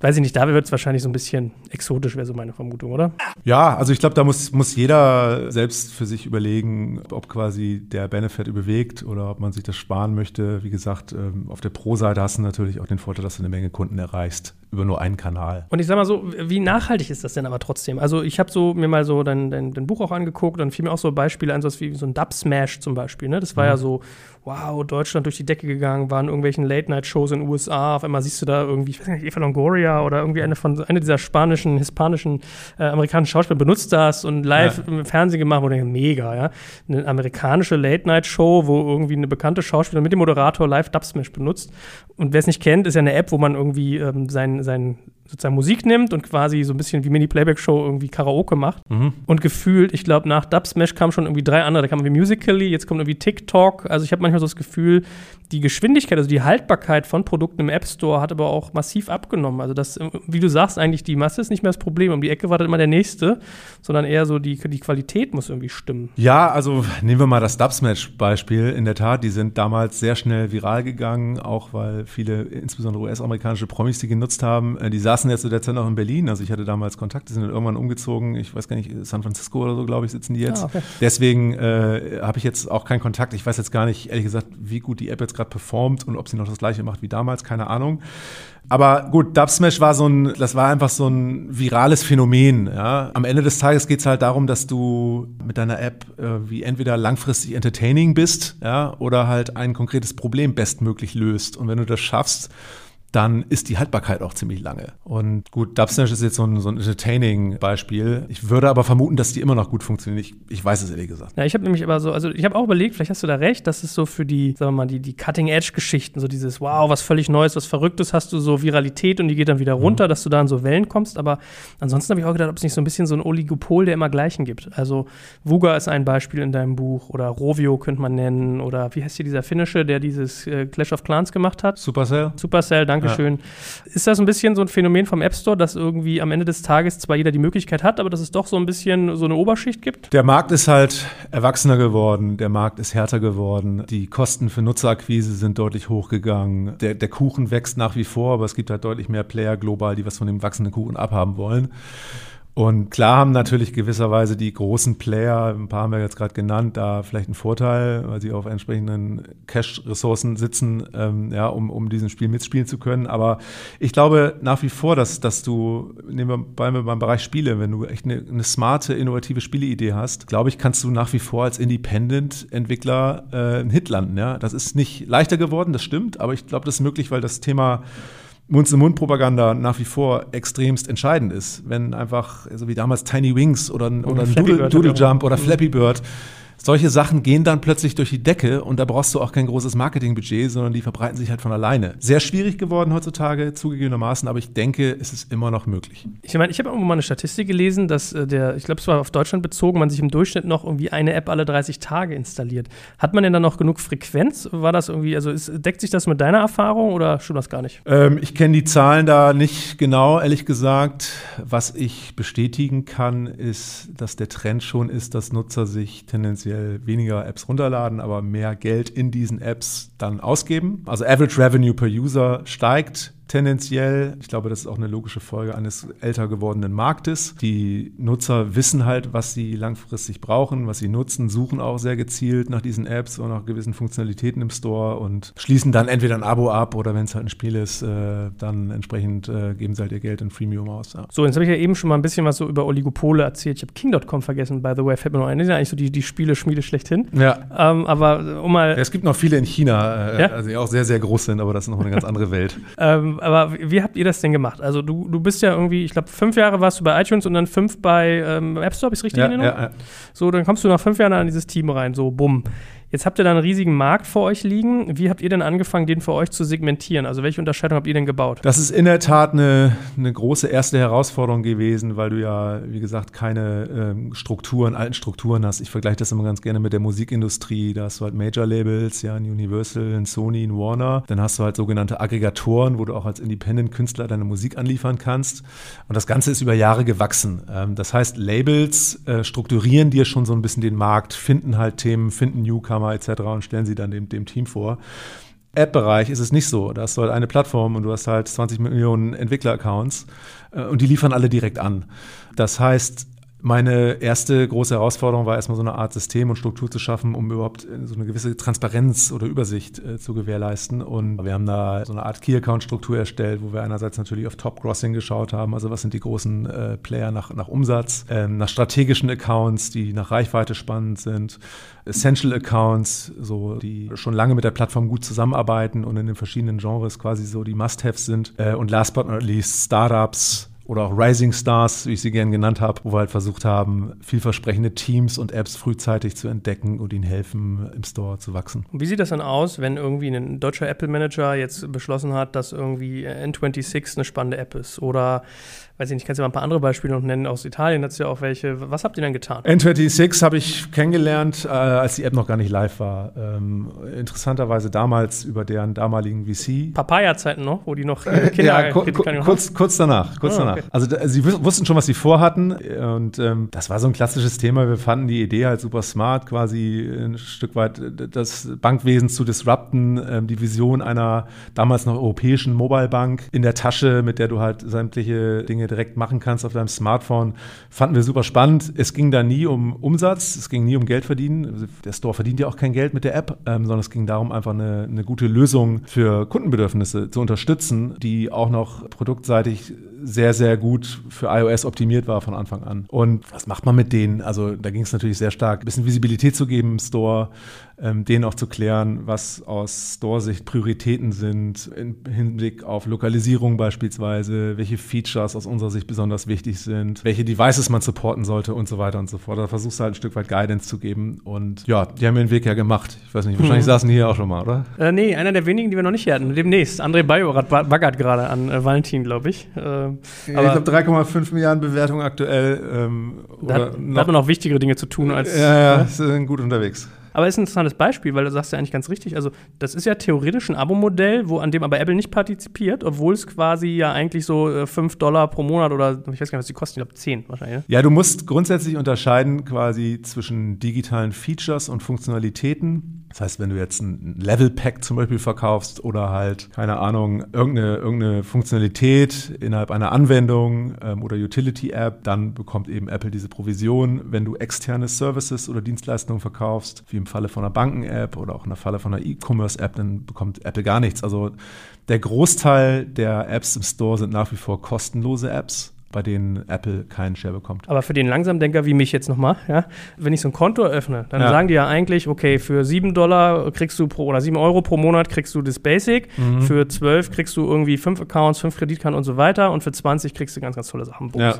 weiß ich nicht, da wird es wahrscheinlich so ein bisschen exotisch, wäre so meine Vermutung, oder? Ja, also ich glaube, da muss, muss jeder selbst für sich überlegen, ob quasi der Benefit überwiegt oder ob man sich das sparen möchte. Wie gesagt, ähm, auf der Pro-Seite hast du natürlich auch den Vorteil, dass du eine Menge Kunden erreichst über nur einen Kanal. Und ich sag mal so, wie nachhaltig ist das denn aber trotzdem? Also ich habe so mir mal so dein, dein, dein, Buch auch angeguckt und fiel mir auch so Beispiele ein, so wie so ein Dub-Smash zum Beispiel. Ne? Das war mhm. ja so, wow, Deutschland durch die Decke gegangen, waren irgendwelchen Late-Night-Shows in den USA. Auf einmal siehst du da irgendwie, ich weiß nicht, Eva Longoria oder irgendwie eine von eine dieser spanischen, hispanischen, äh, amerikanischen Schauspieler benutzt das und live ja. im Fernsehen gemacht, denke, mega, ja. Eine amerikanische Late-Night-Show, wo irgendwie eine bekannte Schauspielerin mit dem Moderator live Dubsmash benutzt. Und wer es nicht kennt, ist ja eine App, wo man irgendwie ähm, sein, sein sozusagen Musik nimmt und quasi so ein bisschen wie Mini-Playback-Show irgendwie Karaoke macht. Mhm. Und gefühlt, ich glaube, nach Dubsmash kamen schon irgendwie drei andere. Da kam irgendwie Musically, jetzt kommt irgendwie TikTok. Also ich habe manchmal so das Gefühl, die Geschwindigkeit, also die Haltbarkeit von Produkten im App Store hat aber auch massiv abgenommen. Also das, wie du sagst, eigentlich die Masse ist nicht mehr das Problem. Um die Ecke wartet immer der Nächste, sondern eher so die, die Qualität muss irgendwie stimmen. Ja, also nehmen wir mal das Dubsmatch-Beispiel. In der Tat, die sind damals sehr schnell viral gegangen, auch weil viele, insbesondere US-amerikanische Promis, die genutzt haben. Äh, die saßen jetzt zu der Zeit noch in Berlin. Also ich hatte damals Kontakt, die sind dann irgendwann umgezogen. Ich weiß gar nicht, San Francisco oder so, glaube ich, sitzen die jetzt. Ah, okay. Deswegen äh, habe ich jetzt auch keinen Kontakt. Ich weiß jetzt gar nicht, ehrlich gesagt, wie gut die App jetzt gerade performt und ob sie noch das gleiche macht wie damals, keine Ahnung. Aber gut, Dubsmash war so ein, das war einfach so ein virales Phänomen. Ja. Am Ende des Tages geht es halt darum, dass du mit deiner App äh, wie entweder langfristig entertaining bist, ja, oder halt ein konkretes Problem bestmöglich löst. Und wenn du das schaffst, dann ist die Haltbarkeit auch ziemlich lange. Und gut, Dubsmash ist jetzt so ein, so ein Entertaining-Beispiel. Ich würde aber vermuten, dass die immer noch gut funktionieren. Ich, ich weiß es ehrlich gesagt. Ja, ich habe nämlich aber so, also ich habe auch überlegt, vielleicht hast du da recht, dass es so für die, sagen wir mal, die, die Cutting-Edge-Geschichten, so dieses, wow, was völlig Neues, was Verrücktes, hast du so Viralität und die geht dann wieder runter, mhm. dass du da an so Wellen kommst. Aber ansonsten habe ich auch gedacht, ob es nicht so ein bisschen so ein Oligopol der immer gleichen gibt. Also Vuga ist ein Beispiel in deinem Buch oder Rovio könnte man nennen oder wie heißt hier dieser Finnische, der dieses äh, Clash of Clans gemacht hat? Supercell. Supercell, danke Dankeschön. Ja. Ist das ein bisschen so ein Phänomen vom App Store, dass irgendwie am Ende des Tages zwar jeder die Möglichkeit hat, aber dass es doch so ein bisschen so eine Oberschicht gibt? Der Markt ist halt erwachsener geworden, der Markt ist härter geworden, die Kosten für Nutzerakquise sind deutlich hochgegangen, der, der Kuchen wächst nach wie vor, aber es gibt halt deutlich mehr Player global, die was von dem wachsenden Kuchen abhaben wollen. Und klar haben natürlich gewisserweise die großen Player, ein paar haben wir jetzt gerade genannt, da vielleicht einen Vorteil, weil sie auf entsprechenden Cash-Ressourcen sitzen, ähm, ja, um, um diesen Spiel mitspielen zu können. Aber ich glaube nach wie vor, dass, dass du, nehmen wir beim, beim Bereich Spiele, wenn du echt eine, eine smarte, innovative Spieleidee hast, glaube ich, kannst du nach wie vor als Independent-Entwickler äh, einen Hit landen. Ja? Das ist nicht leichter geworden, das stimmt, aber ich glaube, das ist möglich, weil das Thema Mund-zu-Mund-Propaganda nach wie vor extremst entscheidend ist. Wenn einfach, so wie damals Tiny Wings oder, oder ein Doodle, Doodle Jump oder Flappy Bird solche Sachen gehen dann plötzlich durch die Decke und da brauchst du auch kein großes Marketingbudget, sondern die verbreiten sich halt von alleine. Sehr schwierig geworden heutzutage, zugegebenermaßen, aber ich denke, es ist immer noch möglich. Ich meine, ich habe irgendwo mal eine Statistik gelesen, dass äh, der, ich glaube, es war auf Deutschland bezogen, man sich im Durchschnitt noch irgendwie eine App alle 30 Tage installiert. Hat man denn dann noch genug Frequenz? War das irgendwie, also ist, deckt sich das mit deiner Erfahrung oder stimmt das gar nicht? Ähm, ich kenne die Zahlen da nicht genau, ehrlich gesagt. Was ich bestätigen kann, ist, dass der Trend schon ist, dass Nutzer sich tendenziell tendenziell weniger Apps runterladen, aber mehr Geld in diesen Apps dann ausgeben. Also Average Revenue per User steigt tendenziell. Ich glaube, das ist auch eine logische Folge eines älter gewordenen Marktes. Die Nutzer wissen halt, was sie langfristig brauchen, was sie nutzen, suchen auch sehr gezielt nach diesen Apps und nach gewissen Funktionalitäten im Store und schließen dann entweder ein Abo ab oder wenn es halt ein Spiel ist, äh, dann entsprechend äh, geben sie halt ihr Geld in Freemium aus. Ja. So, jetzt habe ich ja eben schon mal ein bisschen was so über Oligopole erzählt. Ich habe King.com vergessen, by the way, fällt mir noch ein. Das sind ja eigentlich so die, die Spiele-Schmiede schlechthin. Ja. Ähm, aber um mal. Es gibt noch viele in China, äh, Ja? also die auch sehr, sehr groß sind, aber das ist noch eine ganz andere Welt. [laughs] Ähm, aber wie habt ihr das denn gemacht? Also du, du bist ja irgendwie, ich glaube, fünf Jahre warst du bei iTunes und dann fünf bei ähm, App Store, habe ich es richtig Ja, in Erinnerung? ja, ja. So, dann kommst du nach fünf Jahren an dieses Team rein, so bumm. Jetzt habt ihr da einen riesigen Markt vor euch liegen. Wie habt ihr denn angefangen, den für euch zu segmentieren? Also welche Unterscheidung habt ihr denn gebaut? Das ist in der Tat eine, eine große erste Herausforderung gewesen, weil du ja, wie gesagt, keine ähm, Strukturen, alten Strukturen hast. Ich vergleiche das immer ganz gerne mit der Musikindustrie. Da hast du halt Major-Labels, ja, ein Universal, ein Sony, ein Warner. Dann hast du halt sogenannte Aggregatoren, wo du auch als Independent-Künstler deine Musik anliefern kannst. Und das Ganze ist über Jahre gewachsen. Ähm, das heißt, Labels äh, strukturieren dir schon so ein bisschen den Markt, finden halt Themen, finden Newcomer etc. und stellen sie dann dem, dem Team vor. App-Bereich ist es nicht so. Da hast du halt eine Plattform und du hast halt 20 Millionen Entwickler-Accounts äh, und die liefern alle direkt an. Das heißt, meine erste große Herausforderung war erstmal so eine Art System und Struktur zu schaffen, um überhaupt äh, so eine gewisse Transparenz oder Übersicht äh, zu gewährleisten. Und wir haben da so eine Art Key-Account-Struktur erstellt, wo wir einerseits natürlich auf Top-Grossing geschaut haben, also was sind die großen äh, Player nach, nach Umsatz, ähm, nach strategischen Accounts, die nach Reichweite spannend sind, Essential Accounts, so die schon lange mit der Plattform gut zusammenarbeiten und in den verschiedenen Genres quasi so die Must-Haves sind. Äh, und last but not least Startups, oder auch Rising Stars, wie ich sie gerne genannt habe, wo wir halt versucht haben, vielversprechende Teams und Apps frühzeitig zu entdecken und ihnen helfen, im Store zu wachsen. Wie sieht das dann aus, wenn irgendwie ein deutscher Apple-Manager jetzt beschlossen hat, dass irgendwie N26 eine spannende App ist? Oder, weiß ich nicht, kannst du mal ein paar andere Beispiele noch nennen? Aus Italien hat es ja auch welche. Was habt ihr dann getan? N26 habe ich kennengelernt, äh, als die App noch gar nicht live war. Ähm, interessanterweise damals über deren damaligen VC. Papaya-Zeiten noch, wo die noch äh, Kinder ja, ku ku kurz, kurz danach, kurz danach. okay. Also da, sie wus- wussten schon, was sie vorhatten und ähm, das war so ein klassisches Thema. Wir fanden die Idee halt super smart, quasi ein Stück weit äh, das Bankwesen zu disrupten, ähm, die Vision einer damals noch europäischen Mobile-Bank in der Tasche, mit der du halt sämtliche Dinge direkt machen kannst auf deinem Smartphone, fanden wir super spannend. Es ging da nie um Umsatz, es ging nie um Geld verdienen. Der Store verdient ja auch kein Geld mit der App, ähm, sondern es ging darum, einfach eine, eine gute Lösung für Kundenbedürfnisse zu unterstützen, die auch noch produktseitig sehr, sehr gut für iOS optimiert war von Anfang an. Und was macht man mit denen? Also da ging es natürlich sehr stark, ein bisschen Visibilität zu geben im Store, ähm, denen auch zu klären, was aus Store-Sicht Prioritäten sind, im Hinblick auf Lokalisierung beispielsweise, welche Features aus unserer Sicht besonders wichtig sind, welche Devices man supporten sollte und so weiter und so fort. Da versuchst du halt ein Stück weit Guidance zu geben. Und ja, die haben ihren Weg ja gemacht. Ich weiß nicht, wahrscheinlich saßen die hier auch schon mal, oder? Äh, nee, einer der wenigen, die wir noch nicht hier hatten. Demnächst. André Bajorat ba- baggert gerade an äh, Valentin, glaube ich. Äh, ich aber glaube 3,5 Milliarden Bewertungen aktuell. Ähm, da hat, da hat man noch wichtigere Dinge zu tun als. ja, ja, sind gut unterwegs. Aber ist ein interessantes Beispiel, weil du sagst ja eigentlich ganz richtig. Also, das ist ja theoretisch ein Abo-Modell, wo an dem aber Apple nicht partizipiert, obwohl es quasi ja eigentlich so äh, 5 Dollar pro Monat oder ich weiß gar nicht, was die kosten, ich glaube 10 wahrscheinlich. Ne? Ja, du musst grundsätzlich unterscheiden quasi zwischen digitalen Features und Funktionalitäten. Das heißt, wenn du jetzt ein Level Pack zum Beispiel verkaufst oder halt, keine Ahnung, irgendeine, irgendeine Funktionalität innerhalb einer Anwendung ähm, oder Utility-App, dann bekommt eben Apple diese Provision. Wenn du externe Services oder Dienstleistungen verkaufst, wie im Falle von einer Banken-App oder auch im Falle von einer E-Commerce-App, dann bekommt Apple gar nichts. Also der Großteil der Apps im Store sind nach wie vor kostenlose Apps bei denen Apple keinen Share bekommt. Aber für den Langsamdenker wie mich jetzt nochmal, ja, wenn ich so ein Konto eröffne, dann Ja. sagen die ja eigentlich, okay, für 7 Dollar kriegst du pro oder 7 Euro pro Monat kriegst du das Basic, Mhm. für 12 kriegst du irgendwie 5 Accounts, 5 Kreditkarten und so weiter und für 20 kriegst du ganz, ganz tolle Sachen. Ja.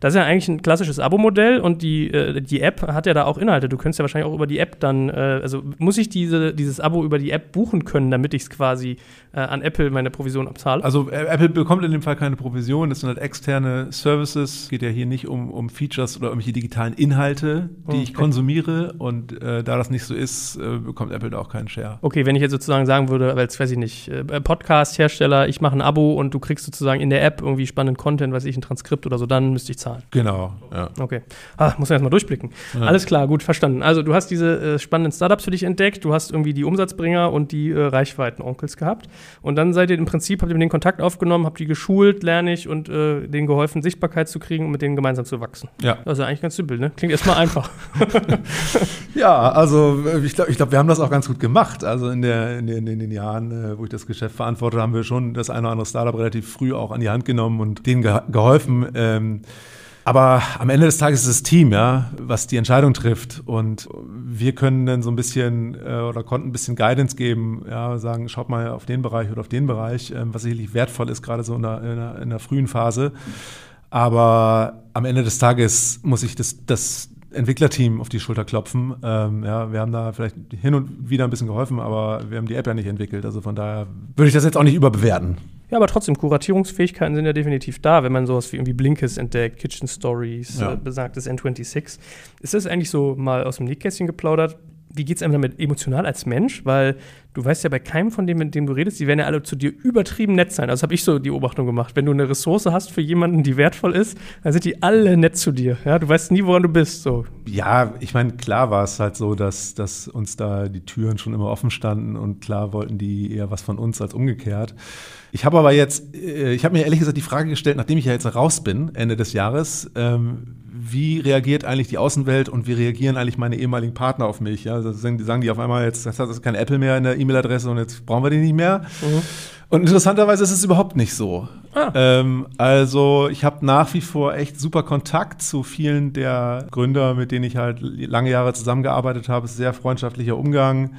Das ist ja eigentlich ein klassisches Abo-Modell und die, äh, die App hat ja da auch Inhalte. Du könntest ja wahrscheinlich auch über die App dann, äh, also muss ich diese, dieses Abo über die App buchen können, damit ich es quasi äh, an Apple meine Provision abzahle? Also äh, Apple bekommt in dem Fall keine Provision, das sind halt externe Services. Geht ja hier nicht um, um Features oder irgendwelche digitalen Inhalte, die okay. ich konsumiere. Und äh, da das nicht so ist, äh, bekommt Apple da auch keinen Share. Okay, wenn ich jetzt sozusagen sagen würde, als weiß ich nicht, äh, Podcast-Hersteller, ich mache ein Abo und du kriegst sozusagen in der App irgendwie spannenden Content, weiß ich, ein Transkript oder so, dann müsste ich zahlen. Genau, ja. Okay. Ah, muss man erstmal durchblicken. Ja. Alles klar, gut, verstanden. Also du hast diese äh, spannenden Startups für dich entdeckt, du hast irgendwie die Umsatzbringer und die äh, Reichweiten-Onkels gehabt. Und dann seid ihr im Prinzip, habt ihr mit denen Kontakt aufgenommen, habt die geschult, lerne ich und äh, denen geholfen, Sichtbarkeit zu kriegen und mit denen gemeinsam zu wachsen. Ja. Das ist eigentlich ganz simpel, ne? Klingt erstmal einfach. [laughs] ja, also äh, ich glaube, ich glaub, wir haben das auch ganz gut gemacht. Also in, der, in, den, in den Jahren, äh, wo ich das Geschäft verantwortet, haben wir schon das eine oder andere Startup relativ früh auch an die Hand genommen und denen ge geholfen. Ähm, aber am Ende des Tages ist es das Team, ja, was die Entscheidung trifft. Und wir können dann so ein bisschen äh, oder konnten ein bisschen Guidance geben, ja, sagen, schaut mal auf den Bereich oder auf den Bereich, ähm, was sicherlich wertvoll ist, gerade so in der, in der, in der frühen Phase. Aber am Ende des Tages muss ich das, das Entwicklerteam auf die Schulter klopfen. Ähm, ja, wir haben da vielleicht hin und wieder ein bisschen geholfen, aber wir haben die App ja nicht entwickelt. Also von daher würde ich das jetzt auch nicht überbewerten. Ja, aber trotzdem, Kuratierungsfähigkeiten sind ja definitiv da, wenn man sowas wie irgendwie Blinkist entdeckt, Kitchen Stories, ja. äh, besagtes N26. Ist das eigentlich so mal aus dem Nähkästchen geplaudert? Wie geht es einem damit emotional als Mensch? Weil du weißt ja bei keinem von denen, mit dem du redest, die werden ja alle zu dir übertrieben nett sein. Also habe ich so die Beobachtung gemacht. Wenn du eine Ressource hast für jemanden, die wertvoll ist, dann sind die alle nett zu dir. Ja, du weißt nie, woran du bist. So. Ja, ich meine, klar war es halt so, dass, dass uns da die Türen schon immer offen standen und klar wollten die eher was von uns als umgekehrt. Ich habe aber jetzt, äh, ich habe mir ehrlich gesagt die Frage gestellt, nachdem ich ja jetzt raus bin, Ende des Jahres, ähm, wie reagiert eigentlich die Außenwelt und wie reagieren eigentlich meine ehemaligen Partner auf mich? Ja, sagen die auf einmal jetzt, das ist kein Apple mehr in der E-Mail-Adresse und jetzt brauchen wir die nicht mehr. Mhm. Und interessanterweise ist es überhaupt nicht so. Ah. Ähm, also ich habe nach wie vor echt super Kontakt zu vielen der Gründer, mit denen ich halt lange Jahre zusammengearbeitet habe. Es ist sehr freundschaftlicher Umgang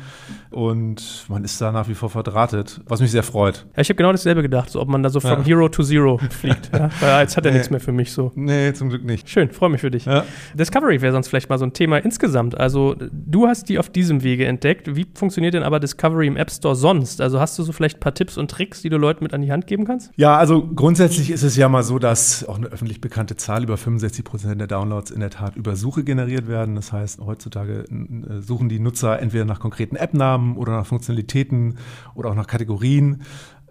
und man ist da nach wie vor verdrahtet, was mich sehr freut. Ja, ich habe genau dasselbe gedacht, so ob man da so from ja. Hero to Zero [laughs] fliegt. ja? Weil jetzt hat er nee. nichts mehr für mich so. Nee, zum Glück nicht. Schön, freue mich für dich. Ja. Discovery wäre sonst vielleicht mal so ein Thema insgesamt. Also du hast die auf diesem Wege entdeckt. Wie funktioniert denn aber Discovery im App Store sonst? Also hast du so vielleicht ein paar Tipps und Tricks, die du Leuten mit an die Hand geben kannst? Ja, also grundsätzlich ist es ja mal so, dass auch eine öffentlich bekannte Zahl, über 65 Prozent der Downloads in der Tat über Suche generiert werden. Das heißt, heutzutage äh, suchen die Nutzer entweder nach konkreten App-Namen oder nach Funktionalitäten oder auch nach Kategorien.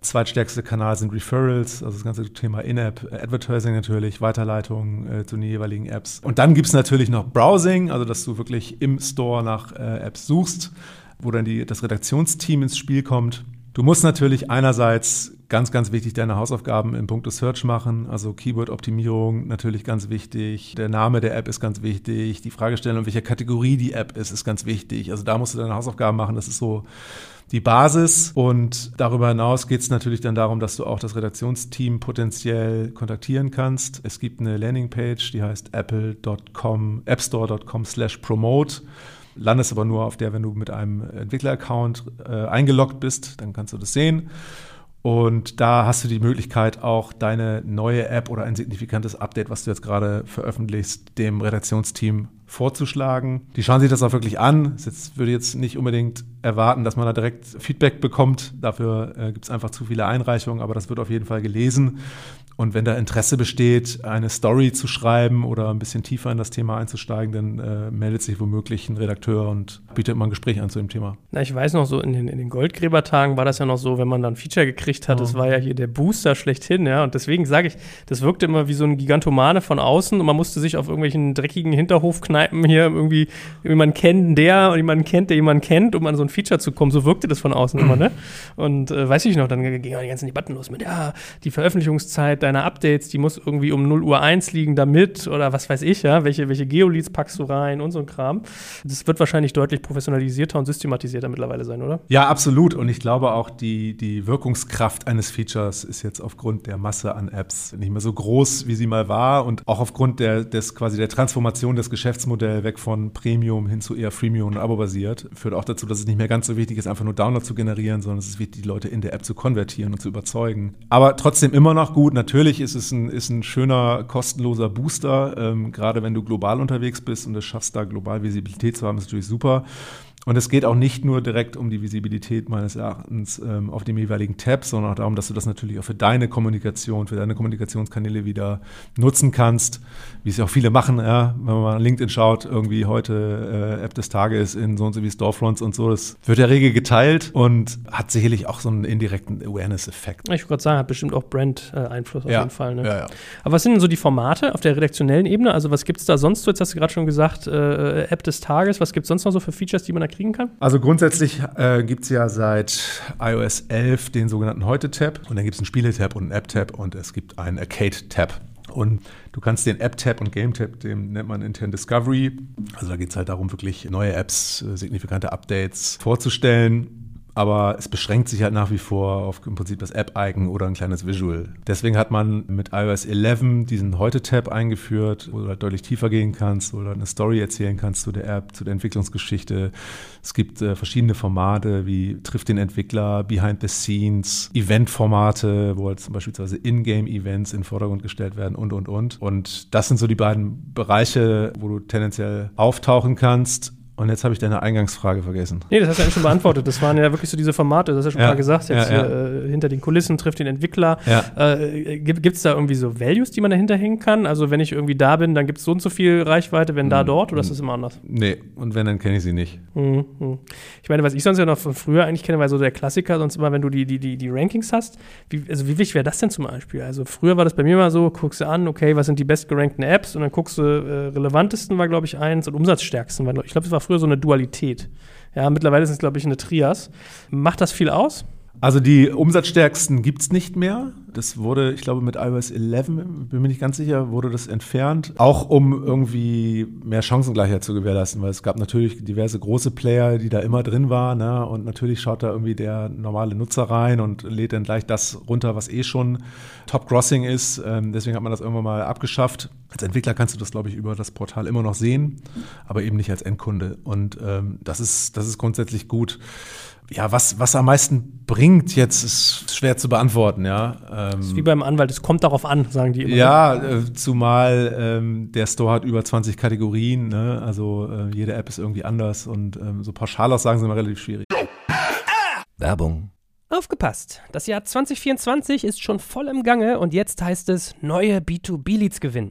Zweitstärkste Kanal sind Referrals, also das ganze Thema In-App-Advertising natürlich, Weiterleitung äh, zu den jeweiligen Apps. Und dann gibt es natürlich noch Browsing, also dass du wirklich im Store nach äh, Apps suchst, wo dann die, das Redaktionsteam ins Spiel kommt. Du musst natürlich einerseits ganz, ganz wichtig deine Hausaufgaben im Punkt Search machen, also Keyword-Optimierung natürlich ganz wichtig. Der Name der App ist ganz wichtig. Die Fragestellung, welcher Kategorie die App ist, ist ganz wichtig. Also da musst du deine Hausaufgaben machen. Das ist so die Basis. Und darüber hinaus geht es natürlich dann darum, dass du auch das Redaktionsteam potenziell kontaktieren kannst. Es gibt eine Landingpage, die heißt apple.com, appstore.com slash promote landest aber nur auf der, wenn du mit einem Entwickler-Account äh, eingeloggt bist, dann kannst du das sehen. Und da hast du die Möglichkeit, auch deine neue App oder ein signifikantes Update, was du jetzt gerade veröffentlichst, dem Redaktionsteam vorzuschlagen. Die schauen sich das auch wirklich an. Jetzt würde jetzt nicht unbedingt erwarten, dass man da direkt Feedback bekommt. Dafür äh, gibt es einfach zu viele Einreichungen, aber das wird auf jeden Fall gelesen. Und wenn da Interesse besteht, eine Story zu schreiben oder ein bisschen tiefer in das Thema einzusteigen, dann äh, meldet sich womöglich ein Redakteur und bietet immer ein Gespräch an zu dem Thema. Na, ich weiß noch so, in den, in den Goldgräbertagen war das ja noch so, wenn man dann ein Feature gekriegt hat, oh. das war ja hier der Booster schlechthin, ja. Und deswegen sage ich, das wirkte immer wie so ein Gigantomane von außen und man musste sich auf irgendwelchen dreckigen Hinterhofkneipen hier irgendwie jemanden kennen, der und jemanden kennt, der jemanden kennt, um an so ein Feature zu kommen. So wirkte das von außen immer, ne? [clears throat] Und äh, weiß ich noch, dann gingen die ganzen Debatten los mit, ja, die Veröffentlichungszeit deiner Updates, die muss irgendwie um 0 Uhr 1 liegen damit oder was weiß ich, ja, welche, welche Geoleads packst du rein und so ein Kram. Das wird wahrscheinlich deutlich professionalisierter und systematisierter mittlerweile sein, oder? Ja, absolut. Und ich glaube auch, die, die Wirkungskraft eines Features ist jetzt aufgrund der Masse an Apps nicht mehr so groß, wie sie mal war und auch aufgrund der, des quasi der Transformation des Geschäftsmodells weg von Premium hin zu eher Freemium und Abo-basiert, führt auch dazu, dass es nicht mehr ganz so wichtig ist, einfach nur Download zu generieren, sondern es ist wichtig, die Leute in der App zu konvertieren und zu überzeugen. Aber trotzdem immer noch gut. Natürlich Natürlich ist es ein, ist ein schöner, kostenloser Booster. Ähm, gerade wenn du global unterwegs bist und es schaffst, da global Visibilität zu haben, ist natürlich super. Und es geht auch nicht nur direkt um die Visibilität meines Erachtens ähm, auf dem jeweiligen Tab, sondern auch darum, dass du das natürlich auch für deine Kommunikation, für deine Kommunikationskanäle wieder nutzen kannst, wie es ja auch viele machen, ja, wenn man mal LinkedIn schaut, irgendwie heute äh, App des Tages in so und so wie Storefronts und so, das wird ja rege geteilt und hat sicherlich auch so einen indirekten Awareness-Effekt. Ich wollte gerade sagen, hat bestimmt auch Brand-Einfluss auf Ja. jeden Fall. Ne? Ja, ja. Aber was sind denn so die Formate auf der redaktionellen Ebene? Also was gibt es da sonst so? Jetzt hast du gerade schon gesagt, äh, App des Tages. Was gibt es sonst noch so für Features, die man da kriegen kann? Also grundsätzlich äh, gibt es ja seit iOS 11 den sogenannten Heute-Tab und dann gibt es einen Spiele-Tab und einen App-Tab und es gibt einen Arcade-Tab. Und du kannst den App-Tab und Game-Tab, dem nennt man intern Discovery. Also da geht es halt darum, wirklich neue Apps, äh, signifikante Updates vorzustellen. Aber es beschränkt sich halt nach wie vor auf im Prinzip das App-Icon oder ein kleines Visual. Deswegen hat man mit iOS 11 diesen Heute-Tab eingeführt, wo du halt deutlich tiefer gehen kannst, wo du halt eine Story erzählen kannst zu der App, zu der Entwicklungsgeschichte. Es gibt äh, verschiedene Formate wie trifft den Entwickler, Behind the Scenes, Event-Formate, wo halt zum Beispiel In-Game-Events in den Vordergrund gestellt werden und, und, und. Und das sind so die beiden Bereiche, wo du tendenziell auftauchen kannst. Und jetzt habe ich deine Eingangsfrage vergessen. Nee, das hast du ja eigentlich schon beantwortet. Das waren ja wirklich so diese Formate, das hast du ja schon Ja, mal gesagt. Jetzt ja, hier, äh, hinter den Kulissen trifft den Entwickler. Ja. Äh, gibt es da irgendwie so Values, die man dahinter hängen kann? Also wenn ich irgendwie da bin, dann gibt es so und so viel Reichweite, wenn Mhm. da, dort, oder ist das immer anders? Nee, und wenn, dann kenne ich sie nicht. Mhm. mhm. Ich meine, was ich sonst ja noch von früher eigentlich kenne, war so der Klassiker, sonst immer, wenn du die, die, die, die Rankings hast. Wie, also wie wichtig wäre das denn zum Beispiel? Also früher war das bei mir mal so, guckst du an, okay, was sind die bestgerankten Apps und dann guckst du, äh, relevantesten war, glaube ich, eins und umsatzstärksten war, ich glaube, das war früher so eine Dualität. Ja, mittlerweile ist es, glaube ich, eine Trias. Macht das viel aus? Also die umsatzstärksten gibt es nicht mehr. Das wurde, ich glaube, mit iOS 11, bin mir nicht ganz sicher, wurde das entfernt. Auch um irgendwie mehr Chancengleichheit zu gewährleisten, weil es gab natürlich diverse große Player, die da immer drin waren. Ne? Und natürlich schaut da irgendwie der normale Nutzer rein und lädt dann gleich das runter, was eh schon Top-Grossing ist. Ähm, deswegen hat man das irgendwann mal abgeschafft. Als Entwickler kannst du das, glaube ich, über das Portal immer noch sehen, aber eben nicht als Endkunde. Und ähm, das, ist, das ist grundsätzlich gut. Ja, was, was am meisten bringt jetzt, ist schwer zu beantworten, ja. Ähm, Wie beim Anwalt, es kommt darauf an, sagen die immer. ja, äh, zumal ähm, der Store hat über 20 Kategorien, ne? also äh, jede App ist irgendwie anders und ähm, so Pauschalaussagen sind immer relativ schwierig. Werbung. Aufgepasst! Das Jahr 2024 ist schon voll im Gange und jetzt heißt es neue B2B-Leads gewinnen.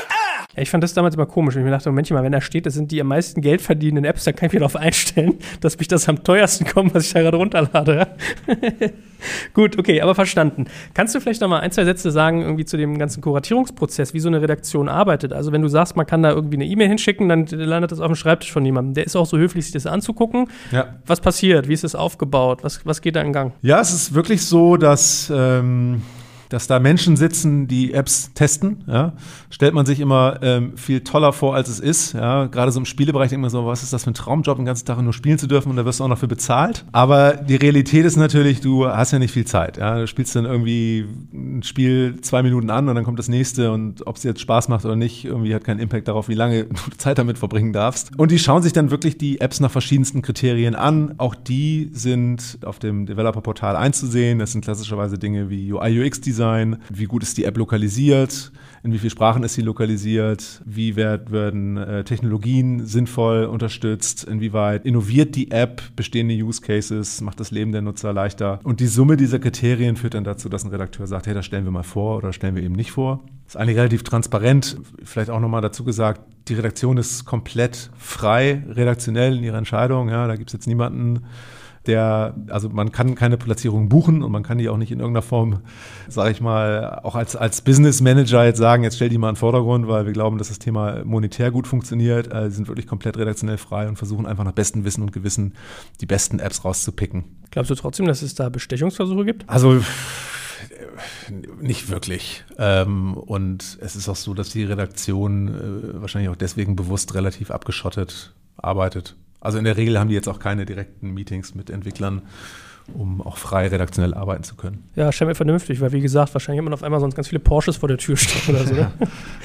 ich fand das damals immer komisch. Ich mir dachte, Moment mal, wenn da steht, das sind die am meisten Geld verdienenden Apps, dann kann ich mir darauf einstellen, [laughs] dass mich das am teuersten kommt, was ich da gerade runterlade. [laughs] Gut, okay, aber verstanden. Kannst du vielleicht noch mal ein, zwei Sätze sagen, irgendwie zu dem ganzen Kuratierungsprozess, wie so eine Redaktion arbeitet? Also, wenn du sagst, man kann da irgendwie eine E-Mail hinschicken, dann landet das auf dem Schreibtisch von jemandem. Der ist auch so höflich, sich das anzugucken. Ja. Was passiert? Wie ist es aufgebaut? Was, was geht da in Gang? Ja, es ist wirklich so, dass, ähm, dass da Menschen sitzen, die Apps testen. Ja. Stellt man sich immer ähm, viel toller vor, als es ist. Ja. Gerade so im Spielebereich denkt man so, was ist das für ein Traumjob, den ganzen Tag nur spielen zu dürfen und da wirst du auch noch für bezahlt. Aber die Realität ist natürlich, du hast ja nicht viel Zeit. Ja. Du spielst dann irgendwie ein Spiel zwei Minuten an und dann kommt das nächste und ob es jetzt Spaß macht oder nicht, irgendwie hat keinen Impact darauf, wie lange du [laughs] Zeit damit verbringen darfst. Und die schauen sich dann wirklich die Apps nach verschiedensten Kriterien an. Auch die sind auf dem Developer-Portal einzusehen. Das sind klassischerweise Dinge wie UI, UX-Design, wie gut ist die App lokalisiert, in wie vielen Sprachen ist sie lokalisiert, wie werd, werden äh, Technologien sinnvoll unterstützt, inwieweit innoviert die App bestehende Use Cases, macht das Leben der Nutzer leichter. Und die Summe dieser Kriterien führt dann dazu, dass ein Redakteur sagt, hey, das stellen wir mal vor oder stellen wir eben nicht vor. ist eigentlich relativ transparent. Vielleicht auch nochmal dazu gesagt, die Redaktion ist komplett frei, redaktionell in ihrer Entscheidung. Ja, da gibt es jetzt niemanden, der, also man kann keine Platzierung buchen und man kann die auch nicht in irgendeiner Form, sage ich mal, auch als, als Business Manager jetzt sagen, jetzt stell die mal in den Vordergrund, weil wir glauben, dass das Thema monetär gut funktioniert. Äh, sie sind wirklich komplett redaktionell frei und versuchen einfach nach bestem Wissen und Gewissen die besten Apps rauszupicken. Glaubst du trotzdem, dass es da Bestechungsversuche gibt? Also nicht wirklich. Ähm, und es ist auch so, dass die Redaktion äh, wahrscheinlich auch deswegen bewusst relativ abgeschottet arbeitet. Also in der Regel haben die jetzt auch keine direkten Meetings mit Entwicklern, um auch frei redaktionell arbeiten zu können. Ja, scheint mir vernünftig, weil wie gesagt, wahrscheinlich hat man auf einmal sonst ganz viele Porsches vor der Tür stehen oder so. Ne?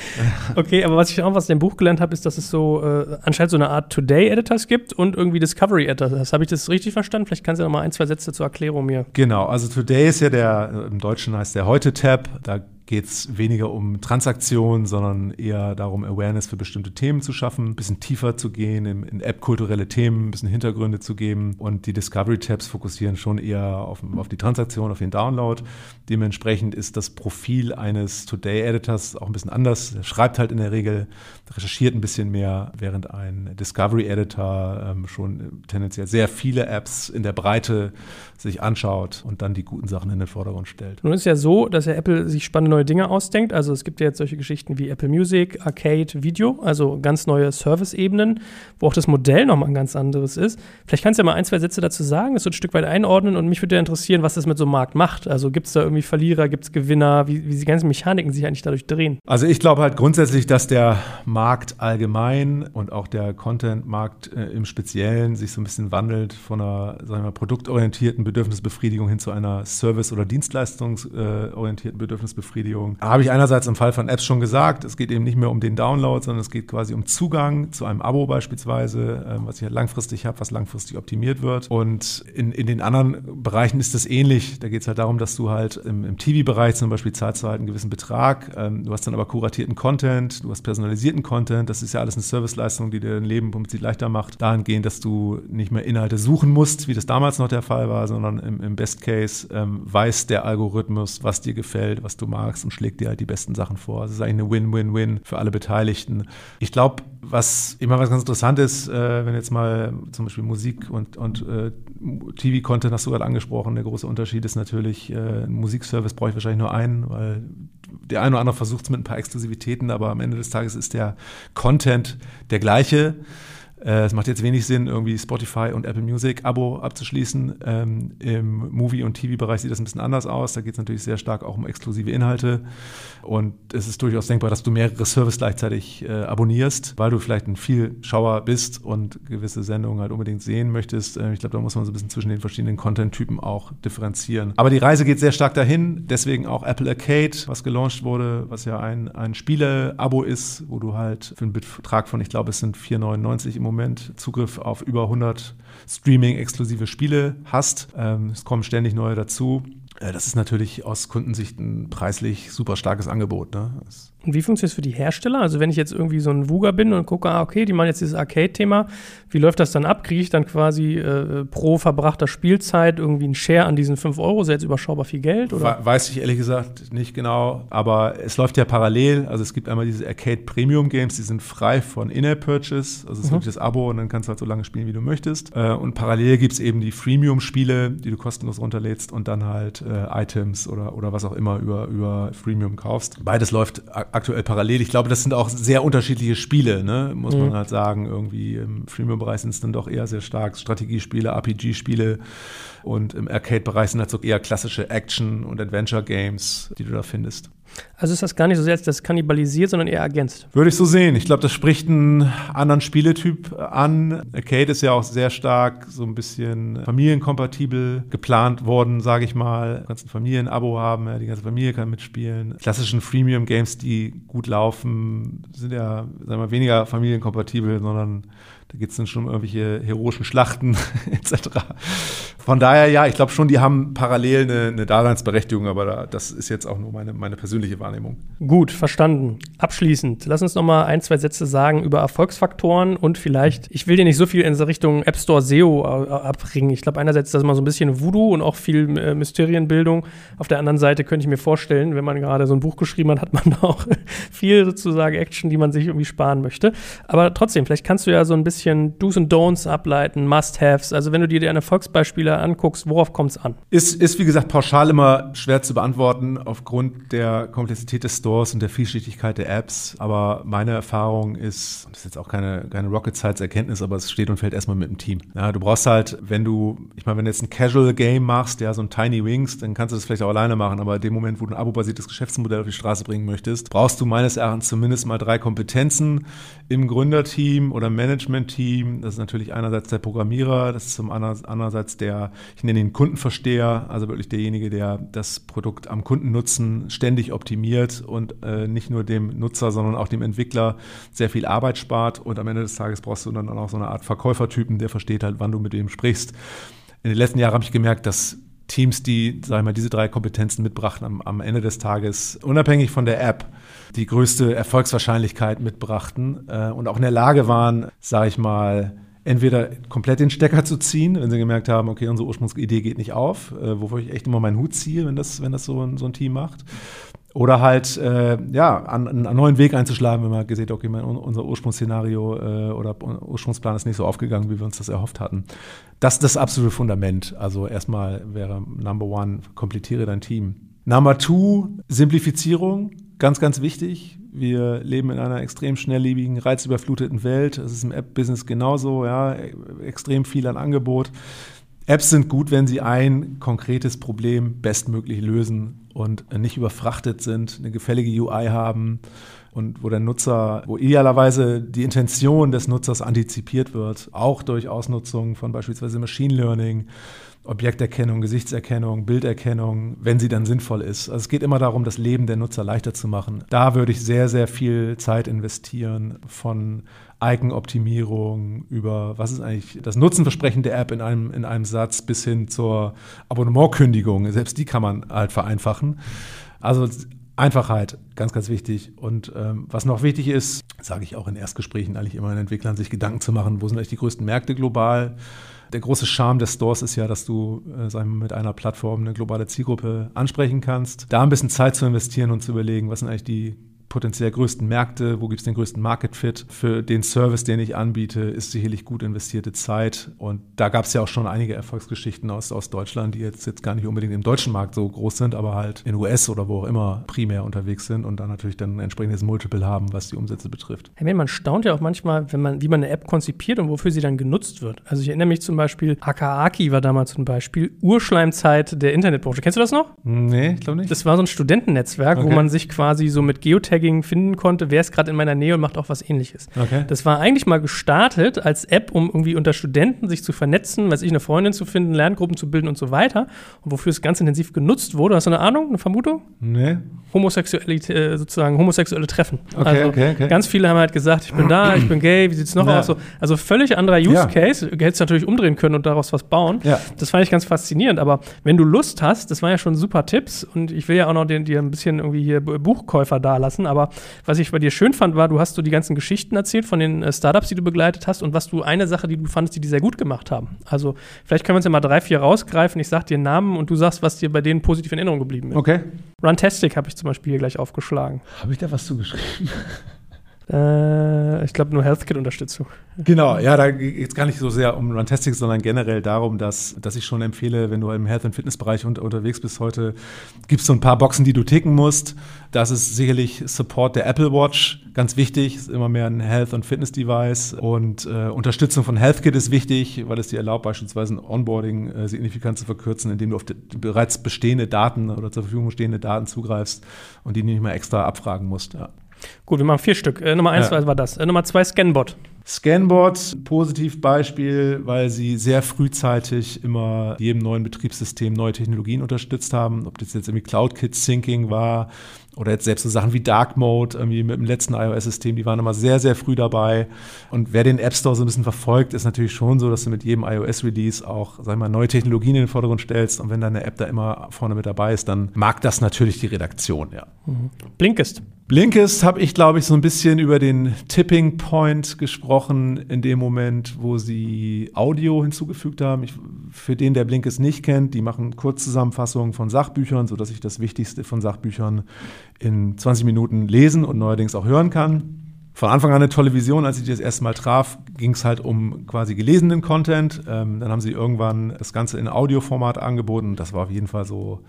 [laughs] okay, aber was ich auch was in dem Buch gelernt habe, ist, dass es so äh, anscheinend so eine Art Today-Editors gibt und irgendwie Discovery-Editors. Habe ich das richtig verstanden? Vielleicht kannst du ja noch mal ein, zwei Sätze zur Erklärung mir. Genau, also Today ist ja der, im Deutschen heißt der Heute-Tab. Da geht es weniger um Transaktionen, sondern eher darum, Awareness für bestimmte Themen zu schaffen, ein bisschen tiefer zu gehen, in, in App-kulturelle Themen, ein bisschen Hintergründe zu geben. Und die Discovery-Tabs fokussieren schon eher auf, auf die Transaktion, auf den Download. Dementsprechend ist das Profil eines Today-Editors auch ein bisschen anders. Er schreibt halt in der Regel, recherchiert ein bisschen mehr, während ein Discovery-Editor ähm, schon tendenziell sehr viele Apps in der Breite sich anschaut und dann die guten Sachen in den Vordergrund stellt. Nun ist ja so, dass ja Apple sich spannende neue Dinge ausdenkt. Also es gibt ja jetzt solche Geschichten wie Apple Music, Arcade, Video, also ganz neue Service-Ebenen, wo auch das Modell nochmal ein ganz anderes ist. Vielleicht kannst du ja mal ein, zwei Sätze dazu sagen, das so ein Stück weit einordnen und mich würde ja interessieren, was das mit so einem Markt macht. Also gibt es da irgendwie Verlierer, gibt es Gewinner, wie, wie die ganzen Mechaniken sich eigentlich dadurch drehen? Also ich glaube halt grundsätzlich, dass der Markt allgemein und auch der Content-Markt äh, im Speziellen sich so ein bisschen wandelt von einer sagen wir mal, produktorientierten Bedürfnisbefriedigung hin zu einer Service- oder dienstleistungsorientierten Bedürfnisbefriedigung. Da habe ich einerseits im Fall von Apps schon gesagt, es geht eben nicht mehr um den Download, sondern es geht quasi um Zugang zu einem Abo beispielsweise, ähm, was ich halt langfristig habe, was langfristig optimiert wird. Und in, in den anderen Bereichen ist das ähnlich. Da geht es halt darum, dass du halt im, im TV-Bereich zum Beispiel zahlst du halt einen gewissen Betrag, ähm, du hast dann aber kuratierten Content, du hast personalisierten Content, das ist ja alles eine Serviceleistung, die dir dein Leben im leichter macht, dahingehend, dass du nicht mehr Inhalte suchen musst, wie das damals noch der Fall war, sondern im, im Best Case ähm, weiß der Algorithmus, was dir gefällt, was du magst und schlägt dir halt die besten Sachen vor. Das ist eigentlich eine Win-Win-Win für alle Beteiligten. Ich glaube, was immer was ganz interessant ist, äh, wenn jetzt mal zum Beispiel Musik und, und äh, TV-Content hast du gerade angesprochen, der große Unterschied ist natürlich, äh, ein Musikservice brauche ich wahrscheinlich nur einen, weil der eine oder andere versucht es mit ein paar Exklusivitäten, aber am Ende des Tages ist der Content der gleiche. Äh, es macht jetzt wenig Sinn, irgendwie Spotify und Apple Music Abo abzuschließen. Ähm, Im Movie- und TV-Bereich sieht das ein bisschen anders aus. Da geht es natürlich sehr stark auch um exklusive Inhalte. Und es ist durchaus denkbar, dass du mehrere Services gleichzeitig äh, abonnierst, weil du vielleicht ein Vielschauer bist und gewisse Sendungen halt unbedingt sehen möchtest. Äh, ich glaube, da muss man so ein bisschen zwischen den verschiedenen Content-Typen auch differenzieren. Aber die Reise geht sehr stark dahin. Deswegen auch Apple Arcade, was gelauncht wurde, was ja ein, ein Spiele-Abo ist, wo du halt für einen Betrag von, ich glaube, es sind 4,99 im Moment Zugriff auf über 100 Streaming-exklusive Spiele hast. Ähm, es kommen ständig neue dazu. Äh, das ist natürlich aus Kundensicht ein preislich super starkes Angebot. Ne? Und wie funktioniert es für die Hersteller? Also wenn ich jetzt irgendwie so ein Wuga bin und gucke, ah, okay, die machen jetzt dieses Arcade-Thema, wie läuft das dann ab? Kriege ich dann quasi äh, pro verbrachter Spielzeit irgendwie einen Share an diesen 5 Euro? Ist jetzt überschaubar viel Geld? Oder? Weiß ich ehrlich gesagt nicht genau, aber es läuft ja parallel. Also es gibt einmal diese Arcade Premium Games, die sind frei von In-App-Purchase, also es ist mhm. wirklich das Abo und dann kannst du halt so lange spielen, wie du möchtest. Äh, und parallel gibt es eben die Freemium-Spiele, die du kostenlos runterlädst und dann halt äh, Items oder, oder was auch immer über, über Freemium kaufst. Beides läuft aktuell parallel. Ich glaube, das sind auch sehr unterschiedliche Spiele, ne? muss mhm. man halt sagen. Irgendwie im Freemium-Bereich sind es dann doch eher sehr stark Strategiespiele, RPG-Spiele. Und im Arcade-Bereich sind halt so eher klassische Action- und Adventure-Games, die du da findest. Also ist das gar nicht so sehr, als das kannibalisiert, sondern eher ergänzt. Würde ich so sehen. Ich glaube, das spricht einen anderen Spieletyp an. Arcade ist ja auch sehr stark so ein bisschen familienkompatibel geplant worden, sage ich mal. Du kannst ein Familienabo haben, ja, die ganze Familie kann mitspielen. Klassischen Freemium-Games, die gut laufen, sind ja sagen wir, mal, weniger familienkompatibel, sondern da geht es dann schon um irgendwelche heroischen Schlachten [laughs] etc. Von daher, ja, ich glaube schon, die haben parallel eine, eine Daseinsberechtigung, aber da, das ist jetzt auch nur meine, meine persönliche Wahrnehmung. Gut, verstanden. abschließend, lass uns noch mal ein, zwei Sätze sagen über Erfolgsfaktoren und vielleicht, ich will dir nicht so viel in Richtung App Store SEO abbringen. Ich glaube, einerseits ist das immer so ein bisschen Voodoo und auch viel äh, Mysterienbildung. Auf der anderen Seite könnte ich mir vorstellen, wenn man gerade so ein Buch geschrieben hat, hat man [laughs] auch viel sozusagen Action, die man sich irgendwie sparen möchte. Aber trotzdem, vielleicht kannst du ja so ein bisschen Do's und Don'ts ableiten, Must-Haves. Also wenn du dir deine Erfolgsbeispiele anguckst, worauf kommt es an? Ist, ist, wie gesagt, pauschal immer schwer zu beantworten aufgrund der Komplexität des Stores und der Vielschichtigkeit der Apps. Aber meine Erfahrung ist, das ist jetzt auch keine, keine Rocket Science Erkenntnis, aber es steht und fällt erstmal mit dem Team. Ja, du brauchst halt, wenn du, ich meine, wenn du jetzt ein Casual Game machst, ja, so ein Tiny Wings, dann kannst du das vielleicht auch alleine machen. Aber in dem Moment, wo du ein abo-basiertes Geschäftsmodell auf die Straße bringen möchtest, brauchst du meines Erachtens zumindest mal drei Kompetenzen im Gründerteam oder Management-Team. Das ist natürlich einerseits der Programmierer, das ist zum anderen, der, ich nenne ihn Kundenversteher, also wirklich derjenige, der das Produkt am Kundennutzen ständig optimiert und äh, nicht nur dem Nutzer, sondern auch dem Entwickler sehr viel Arbeit spart. Und am Ende des Tages brauchst du dann auch so eine Art Verkäufertypen, der versteht halt, wann du mit wem sprichst. In den letzten Jahren habe ich gemerkt, dass Teams, die, sag ich mal, diese drei Kompetenzen mitbrachten, am, am Ende des Tages, unabhängig von der App, die größte Erfolgswahrscheinlichkeit mitbrachten äh, und auch in der Lage waren, sage ich mal, entweder komplett den Stecker zu ziehen, wenn sie gemerkt haben, okay, unsere Ursprungsidee geht nicht auf, äh, wofür ich echt immer meinen Hut ziehe, wenn das, wenn das so ein, so ein Team macht. Oder halt, äh, ja, an, einen neuen Weg einzuschlagen, wenn man gesehen hat, okay, unser Ursprungsszenario äh, oder Ursprungsplan ist nicht so aufgegangen, wie wir uns das erhofft hatten. Das ist das absolute Fundament. Also erstmal wäre Number One, komplettiere dein Team. Number Two, Simplifizierung, ganz, ganz wichtig. Wir leben in einer extrem schnelllebigen, reizüberfluteten Welt. Das ist im App-Business genauso, ja, extrem viel an Angebot. Apps sind gut, wenn sie ein konkretes Problem bestmöglich lösen und nicht überfrachtet sind, eine gefällige UI haben und wo der Nutzer, wo idealerweise die Intention des Nutzers antizipiert wird, auch durch Ausnutzung von beispielsweise Machine Learning, Objekterkennung, Gesichtserkennung, Bilderkennung, wenn sie dann sinnvoll ist. Also es geht immer darum, das Leben der Nutzer leichter zu machen. Da würde ich sehr, sehr viel Zeit investieren von Eigenoptimierung, über was ist eigentlich das Nutzenversprechen der App in einem, in einem Satz bis hin zur Abonnementkündigung. Selbst die kann man halt vereinfachen. Also Einfachheit, ganz, ganz wichtig. Und ähm, was noch wichtig ist, sage ich auch in Erstgesprächen eigentlich immer den Entwicklern, sich Gedanken zu machen, wo sind eigentlich die größten Märkte global. Der große Charme des Stores ist ja, dass du äh, wir, mit einer Plattform eine globale Zielgruppe ansprechen kannst. Da ein bisschen Zeit zu investieren und zu überlegen, was sind eigentlich die potenziell größten Märkte, wo gibt es den größten Market Fit für den Service, den ich anbiete, ist sicherlich gut investierte Zeit. Und da gab es ja auch schon einige Erfolgsgeschichten aus, aus Deutschland, die jetzt, jetzt gar nicht unbedingt im deutschen Markt so groß sind, aber halt in US oder wo auch immer primär unterwegs sind und dann natürlich dann ein entsprechendes Multiple haben, was die Umsätze betrifft. Hey, man staunt ja auch manchmal, wenn man, wie man eine App konzipiert und wofür sie dann genutzt wird. Also ich erinnere mich zum Beispiel, Akaaki war damals ein Beispiel, Urschleimzeit der Internetbranche. Kennst du das noch? Nee, ich glaube nicht. Das war so ein Studentennetzwerk, okay. wo man sich quasi so mit Geotagging Tagging finden konnte, wer ist gerade in meiner Nähe und macht auch was ähnliches. Okay. Das war eigentlich mal gestartet als App, um irgendwie unter Studenten sich zu vernetzen, weiß ich, eine Freundin zu finden, Lerngruppen zu bilden und so weiter. Und wofür es ganz intensiv genutzt wurde. Hast du eine Ahnung, eine Vermutung? Nee. Homosexualität, äh, sozusagen homosexuelle Treffen. Okay, also okay, okay. ganz viele haben halt gesagt, ich bin da, [clears throat] ich bin gay, wie sieht es noch ja. aus? So, also völlig anderer Use ja. Case. Du hättest natürlich umdrehen können und daraus was bauen. Ja. Das fand ich ganz faszinierend. Aber wenn du Lust hast, das waren ja schon super Tipps und ich will ja auch noch dir ein bisschen irgendwie hier Buchkäufer da lassen, aber was ich bei dir schön fand, war, du hast so die ganzen Geschichten erzählt von den äh, Startups, die du begleitet hast und was du, eine Sache, die du fandest, die die sehr gut gemacht haben. Also vielleicht können wir uns ja mal drei, vier rausgreifen. Ich sag dir Namen und du sagst, was dir bei denen positiv in Erinnerung geblieben ist. Okay. Runtastic habe ich zum Beispiel hier gleich aufgeschlagen. Habe ich da was zugeschrieben? Äh, ich glaube nur Healthkit-Unterstützung. Genau, ja, da geht es gar nicht so sehr um Runtastic, sondern generell darum, dass, dass ich schon empfehle, wenn du im Health- und Fitnessbereich unter, unterwegs bist heute, gibt es so ein paar Boxen, die du ticken musst. Das ist sicherlich Support der Apple Watch, ganz wichtig, ist immer mehr ein Health- und Fitness-Device. Und äh, Unterstützung von Healthkit ist wichtig, weil es dir erlaubt, beispielsweise ein Onboarding äh, signifikant zu verkürzen, indem du auf bereits bestehende Daten oder zur Verfügung stehende Daten zugreifst und die nicht mehr extra abfragen musst. Ja. Gut, wir machen vier Stück. Äh, Nummer eins ja. war das. Äh, Nummer zwei Scanbot. Scanbot, Positivbeispiel, weil sie sehr frühzeitig immer jedem neuen Betriebssystem neue Technologien unterstützt haben. Ob das jetzt irgendwie CloudKit Syncing war Oder jetzt selbst so Sachen wie Dark Mode, irgendwie mit dem letzten iOS-System, die waren immer sehr, sehr früh dabei. Und wer den App Store so ein bisschen verfolgt, ist natürlich schon so, dass du mit jedem iOS-Release auch, sag ich mal, neue Technologien in den Vordergrund stellst. Und wenn deine App da immer vorne mit dabei ist, dann mag das natürlich die Redaktion, ja. Mhm. Blinkist. Blinkist habe ich, glaube ich, so ein bisschen über den Tipping Point gesprochen, in dem Moment, wo sie Audio hinzugefügt haben. Ich, für den, der Blinkist nicht kennt, die machen Kurzzusammenfassungen von Sachbüchern, sodass ich das Wichtigste von Sachbüchern in 20 Minuten lesen und neuerdings auch hören kann. Von Anfang an eine tolle Vision, als ich die das erste Mal traf, ging es halt um quasi gelesenen Content. Ähm, dann haben sie irgendwann das Ganze in Audioformat angeboten. Das war auf jeden Fall so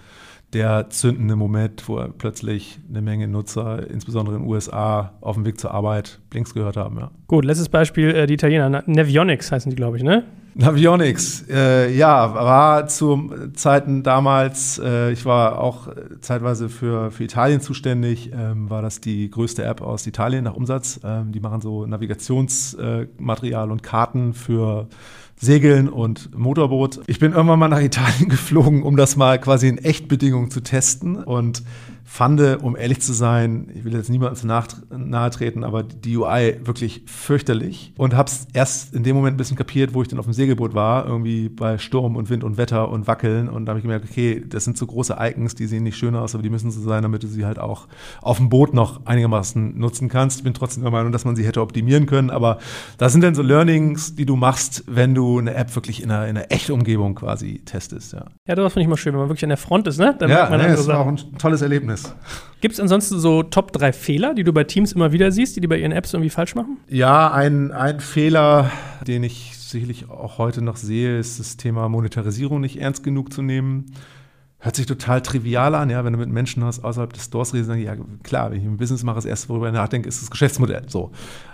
der zündende Moment, wo plötzlich eine Menge Nutzer, insbesondere in den USA, auf dem Weg zur Arbeit Blinks gehört haben. Ja. Gut, letztes Beispiel, äh, die Italiener. Navionics heißen die, glaube ich, ne? Navionics, äh, ja, war zu Zeiten damals, äh, ich war auch zeitweise für, für Italien zuständig, ähm, war das die größte App aus Italien nach Umsatz. Ähm, die machen so Navigationsmaterial und Karten für Segeln und Motorboot. Ich bin irgendwann mal nach Italien [laughs] geflogen, um das mal quasi in Echtbedingungen zu testen und fand, um ehrlich zu sein, ich will jetzt niemandem zu nahe treten, aber die UI wirklich fürchterlich und habe es erst in dem Moment ein bisschen kapiert, wo ich dann auf dem Segelboot war, irgendwie bei Sturm und Wind und Wetter und Wackeln und da habe ich gemerkt, okay, das sind so große Icons, die sehen nicht schön aus, aber die müssen so sein, damit du sie halt auch auf dem Boot noch einigermaßen nutzen kannst. Ich bin trotzdem der Meinung, dass man sie hätte optimieren können, aber das sind dann so Learnings, die du machst, wenn du eine App wirklich in einer, in einer echten Umgebung quasi testest, ja. Ja, das finde ich mal schön, wenn man wirklich an der Front ist, ne? Dann ja, nee, das ist auch ein tolles Erlebnis. Gibt es ansonsten so Top 3 Fehler, die du bei Teams immer wieder siehst, die die bei ihren Apps irgendwie falsch machen? Ja, ein, ein Fehler, den ich sicherlich auch heute noch sehe, ist das Thema Monetarisierung nicht ernst genug zu nehmen. Hört sich total trivial an, ja, wenn du mit Menschen hast außerhalb des Stores redest, dann ja klar, wenn ich ein Business mache, das erste, worüber ich nachdenke, ist das Geschäftsmodell. So.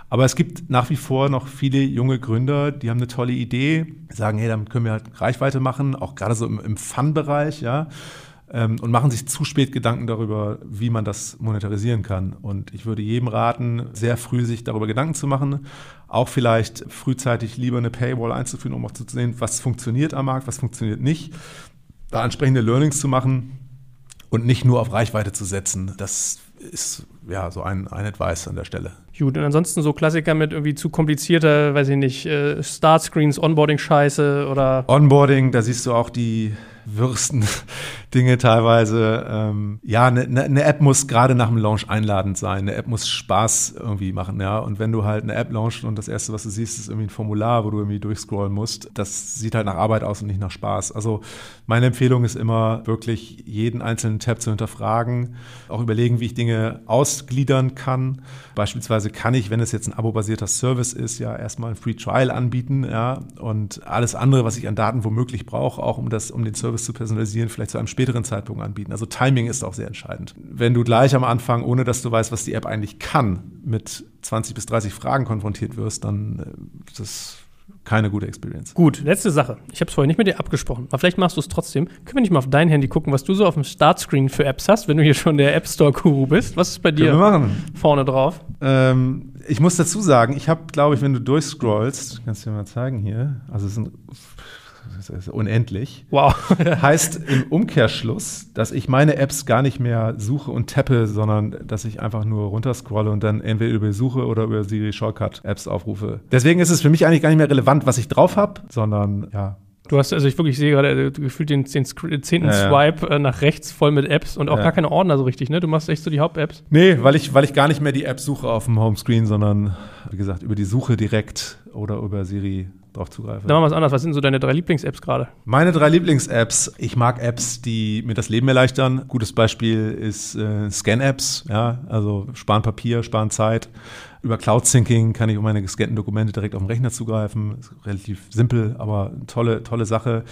Aber es gibt nach wie vor noch viele junge Gründer, die haben eine tolle Idee, sagen, hey, damit können wir halt Reichweite machen, auch gerade so im, im Fun-Bereich, ja ähm, und machen sich zu spät Gedanken darüber, wie man das monetarisieren kann. Und ich würde jedem raten, sehr früh sich darüber Gedanken zu machen, auch vielleicht frühzeitig lieber eine Paywall einzuführen, um auch zu sehen, was funktioniert am Markt, was funktioniert nicht, da entsprechende Learnings zu machen und nicht nur auf Reichweite zu setzen. Das ist ja so ein, ein Advice an der Stelle. Gut, und ansonsten so Klassiker mit irgendwie zu komplizierter, weiß ich nicht, äh, Startscreens, Onboarding-Scheiße oder. Onboarding, da siehst du auch die Würsten Dinge teilweise. Ähm, ja, eine ne, ne App muss gerade nach dem Launch einladend sein. Eine App muss Spaß irgendwie machen, ja. Und wenn du halt eine App launchst und das erste, was du siehst, ist irgendwie ein Formular, wo du irgendwie durchscrollen musst, das sieht halt nach Arbeit aus und nicht nach Spaß. Also meine Empfehlung ist immer wirklich jeden einzelnen Tab zu hinterfragen, auch überlegen, wie ich Dinge ausgliedern kann. Beispielsweise kann ich, wenn es jetzt ein abo-basierter Service ist, ja erstmal ein Free Trial anbieten, ja. Und alles andere, was ich an Daten womöglich brauche, auch um das, um den Service zu personalisieren, vielleicht zu einem späteren späteren Zeitpunkt anbieten. Also Timing ist auch sehr entscheidend. Wenn du gleich am Anfang, ohne dass du weißt, was die App eigentlich kann, mit 20 bis 30 Fragen konfrontiert wirst, dann äh, ist das keine gute Experience. Gut, letzte Sache. Ich habe es vorher nicht mit dir abgesprochen, aber vielleicht machst du es trotzdem. Können wir nicht mal auf dein Handy gucken, was du so auf dem Startscreen für Apps hast, wenn du hier schon der App Store Guru bist? Was ist bei dir vorne drauf? Ähm, ich muss dazu sagen, ich habe, glaube ich, wenn du durchscrollst, kannst du dir mal zeigen hier, also es sind das ist unendlich. Wow. [laughs] heißt im Umkehrschluss, dass ich meine Apps gar nicht mehr suche und tappe, sondern dass ich einfach nur runterscrolle und dann entweder über Suche oder über Siri Shortcut Apps aufrufe. Deswegen ist es für mich eigentlich gar nicht mehr relevant, was ich drauf habe, sondern ja, Du hast, also ich wirklich sehe gerade äh, gefühlt den, den zehnten ja, Swipe. Äh, nach rechts voll mit Apps und auch ja. gar keine Ordner so richtig, ne? Du machst echt so die Haupt-Apps. Nee, weil ich, weil ich gar nicht mehr die App suche auf dem Homescreen, sondern wie gesagt, über die Suche direkt oder über Siri drauf zugreife. Dann machen wir es anders. Was sind so deine drei Lieblings-Apps gerade? Meine drei Lieblings-Apps. Ich mag Apps, die mir das Leben erleichtern. Gutes Beispiel ist äh, Scan-Apps. Ja, also sparen Papier, sparen Zeit. Über Cloud Syncing kann ich um meine gescannten Dokumente direkt auf den Rechner zugreifen. Ist relativ simpel, aber tolle, tolle Sache.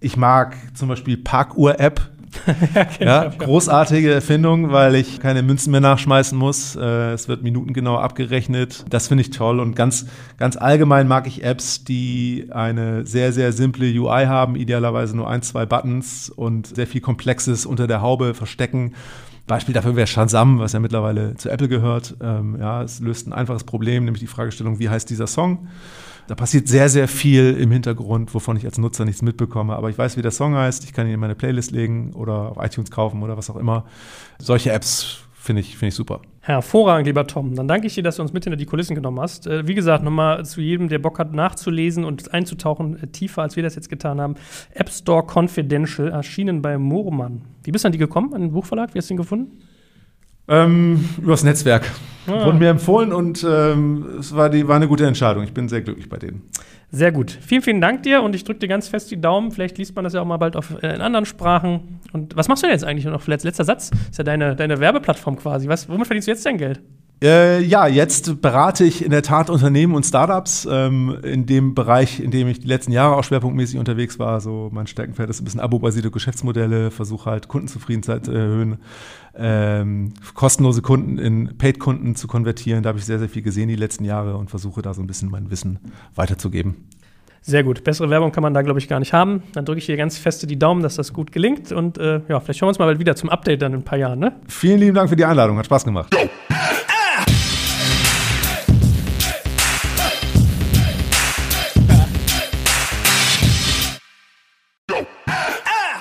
Ich mag zum Beispiel Parkuhr-App [laughs] ja, großartige Erfindung, weil ich keine Münzen mehr nachschmeißen muss. Äh, es wird minutengenau abgerechnet. Das finde ich toll. Und ganz, ganz allgemein mag ich Apps, die eine sehr, sehr simple UI haben, idealerweise nur ein, zwei Buttons und sehr viel Komplexes unter der Haube verstecken. Beispiel dafür wäre Shazam, was ja mittlerweile zu Apple gehört. Ähm, ja, es löst ein einfaches Problem, nämlich die Fragestellung, wie heißt dieser Song? Da passiert sehr, sehr viel im Hintergrund, wovon ich als Nutzer nichts mitbekomme. Aber ich weiß, wie der Song heißt. Ich kann ihn in meine Playlist legen oder auf iTunes kaufen oder was auch immer. Solche Apps finde ich, find ich super. Hervorragend, lieber Tom. Dann danke ich dir, dass du uns mit hinter die Kulissen genommen hast. Äh, wie gesagt, nochmal zu jedem, der Bock hat, nachzulesen und einzutauchen, äh, tiefer als wir das jetzt getan haben. App Store Confidential, erschienen bei Moormann. Wie bist du an die gekommen, an den Buchverlag? Wie hast du ihn gefunden? Ähm, übers Netzwerk. Ah. Wurden mir empfohlen und ähm, es war, die, war eine gute Entscheidung. Ich bin sehr glücklich bei denen. Sehr gut. Vielen, vielen Dank dir und ich drücke dir ganz fest die Daumen. Vielleicht liest man das ja auch mal bald auf, äh, in anderen Sprachen. Und was machst du denn jetzt eigentlich noch? Vielleicht letzter Satz. Ist ja deine, deine Werbeplattform quasi. Was, womit verdienst du jetzt dein Geld? Äh, ja, jetzt berate ich in der Tat Unternehmen und Startups ähm, in dem Bereich, in dem ich die letzten Jahre auch schwerpunktmäßig unterwegs war. So mein Steckenpferd ist ein bisschen abo-basierte Geschäftsmodelle, versuche halt Kundenzufriedenheit zu erhöhen, ähm, kostenlose Kunden in Paid-Kunden zu konvertieren. Da habe ich sehr, sehr viel gesehen die letzten Jahre und versuche da so ein bisschen mein Wissen weiterzugeben. Sehr gut. Bessere Werbung kann man da, glaube ich, gar nicht haben. Dann drücke ich dir ganz feste die Daumen, dass das gut gelingt. Und äh, ja, vielleicht schauen wir uns mal bald wieder zum Update dann in ein paar Jahren. Ne? Vielen lieben Dank für die Einladung, hat Spaß gemacht.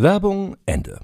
Werbung Ende.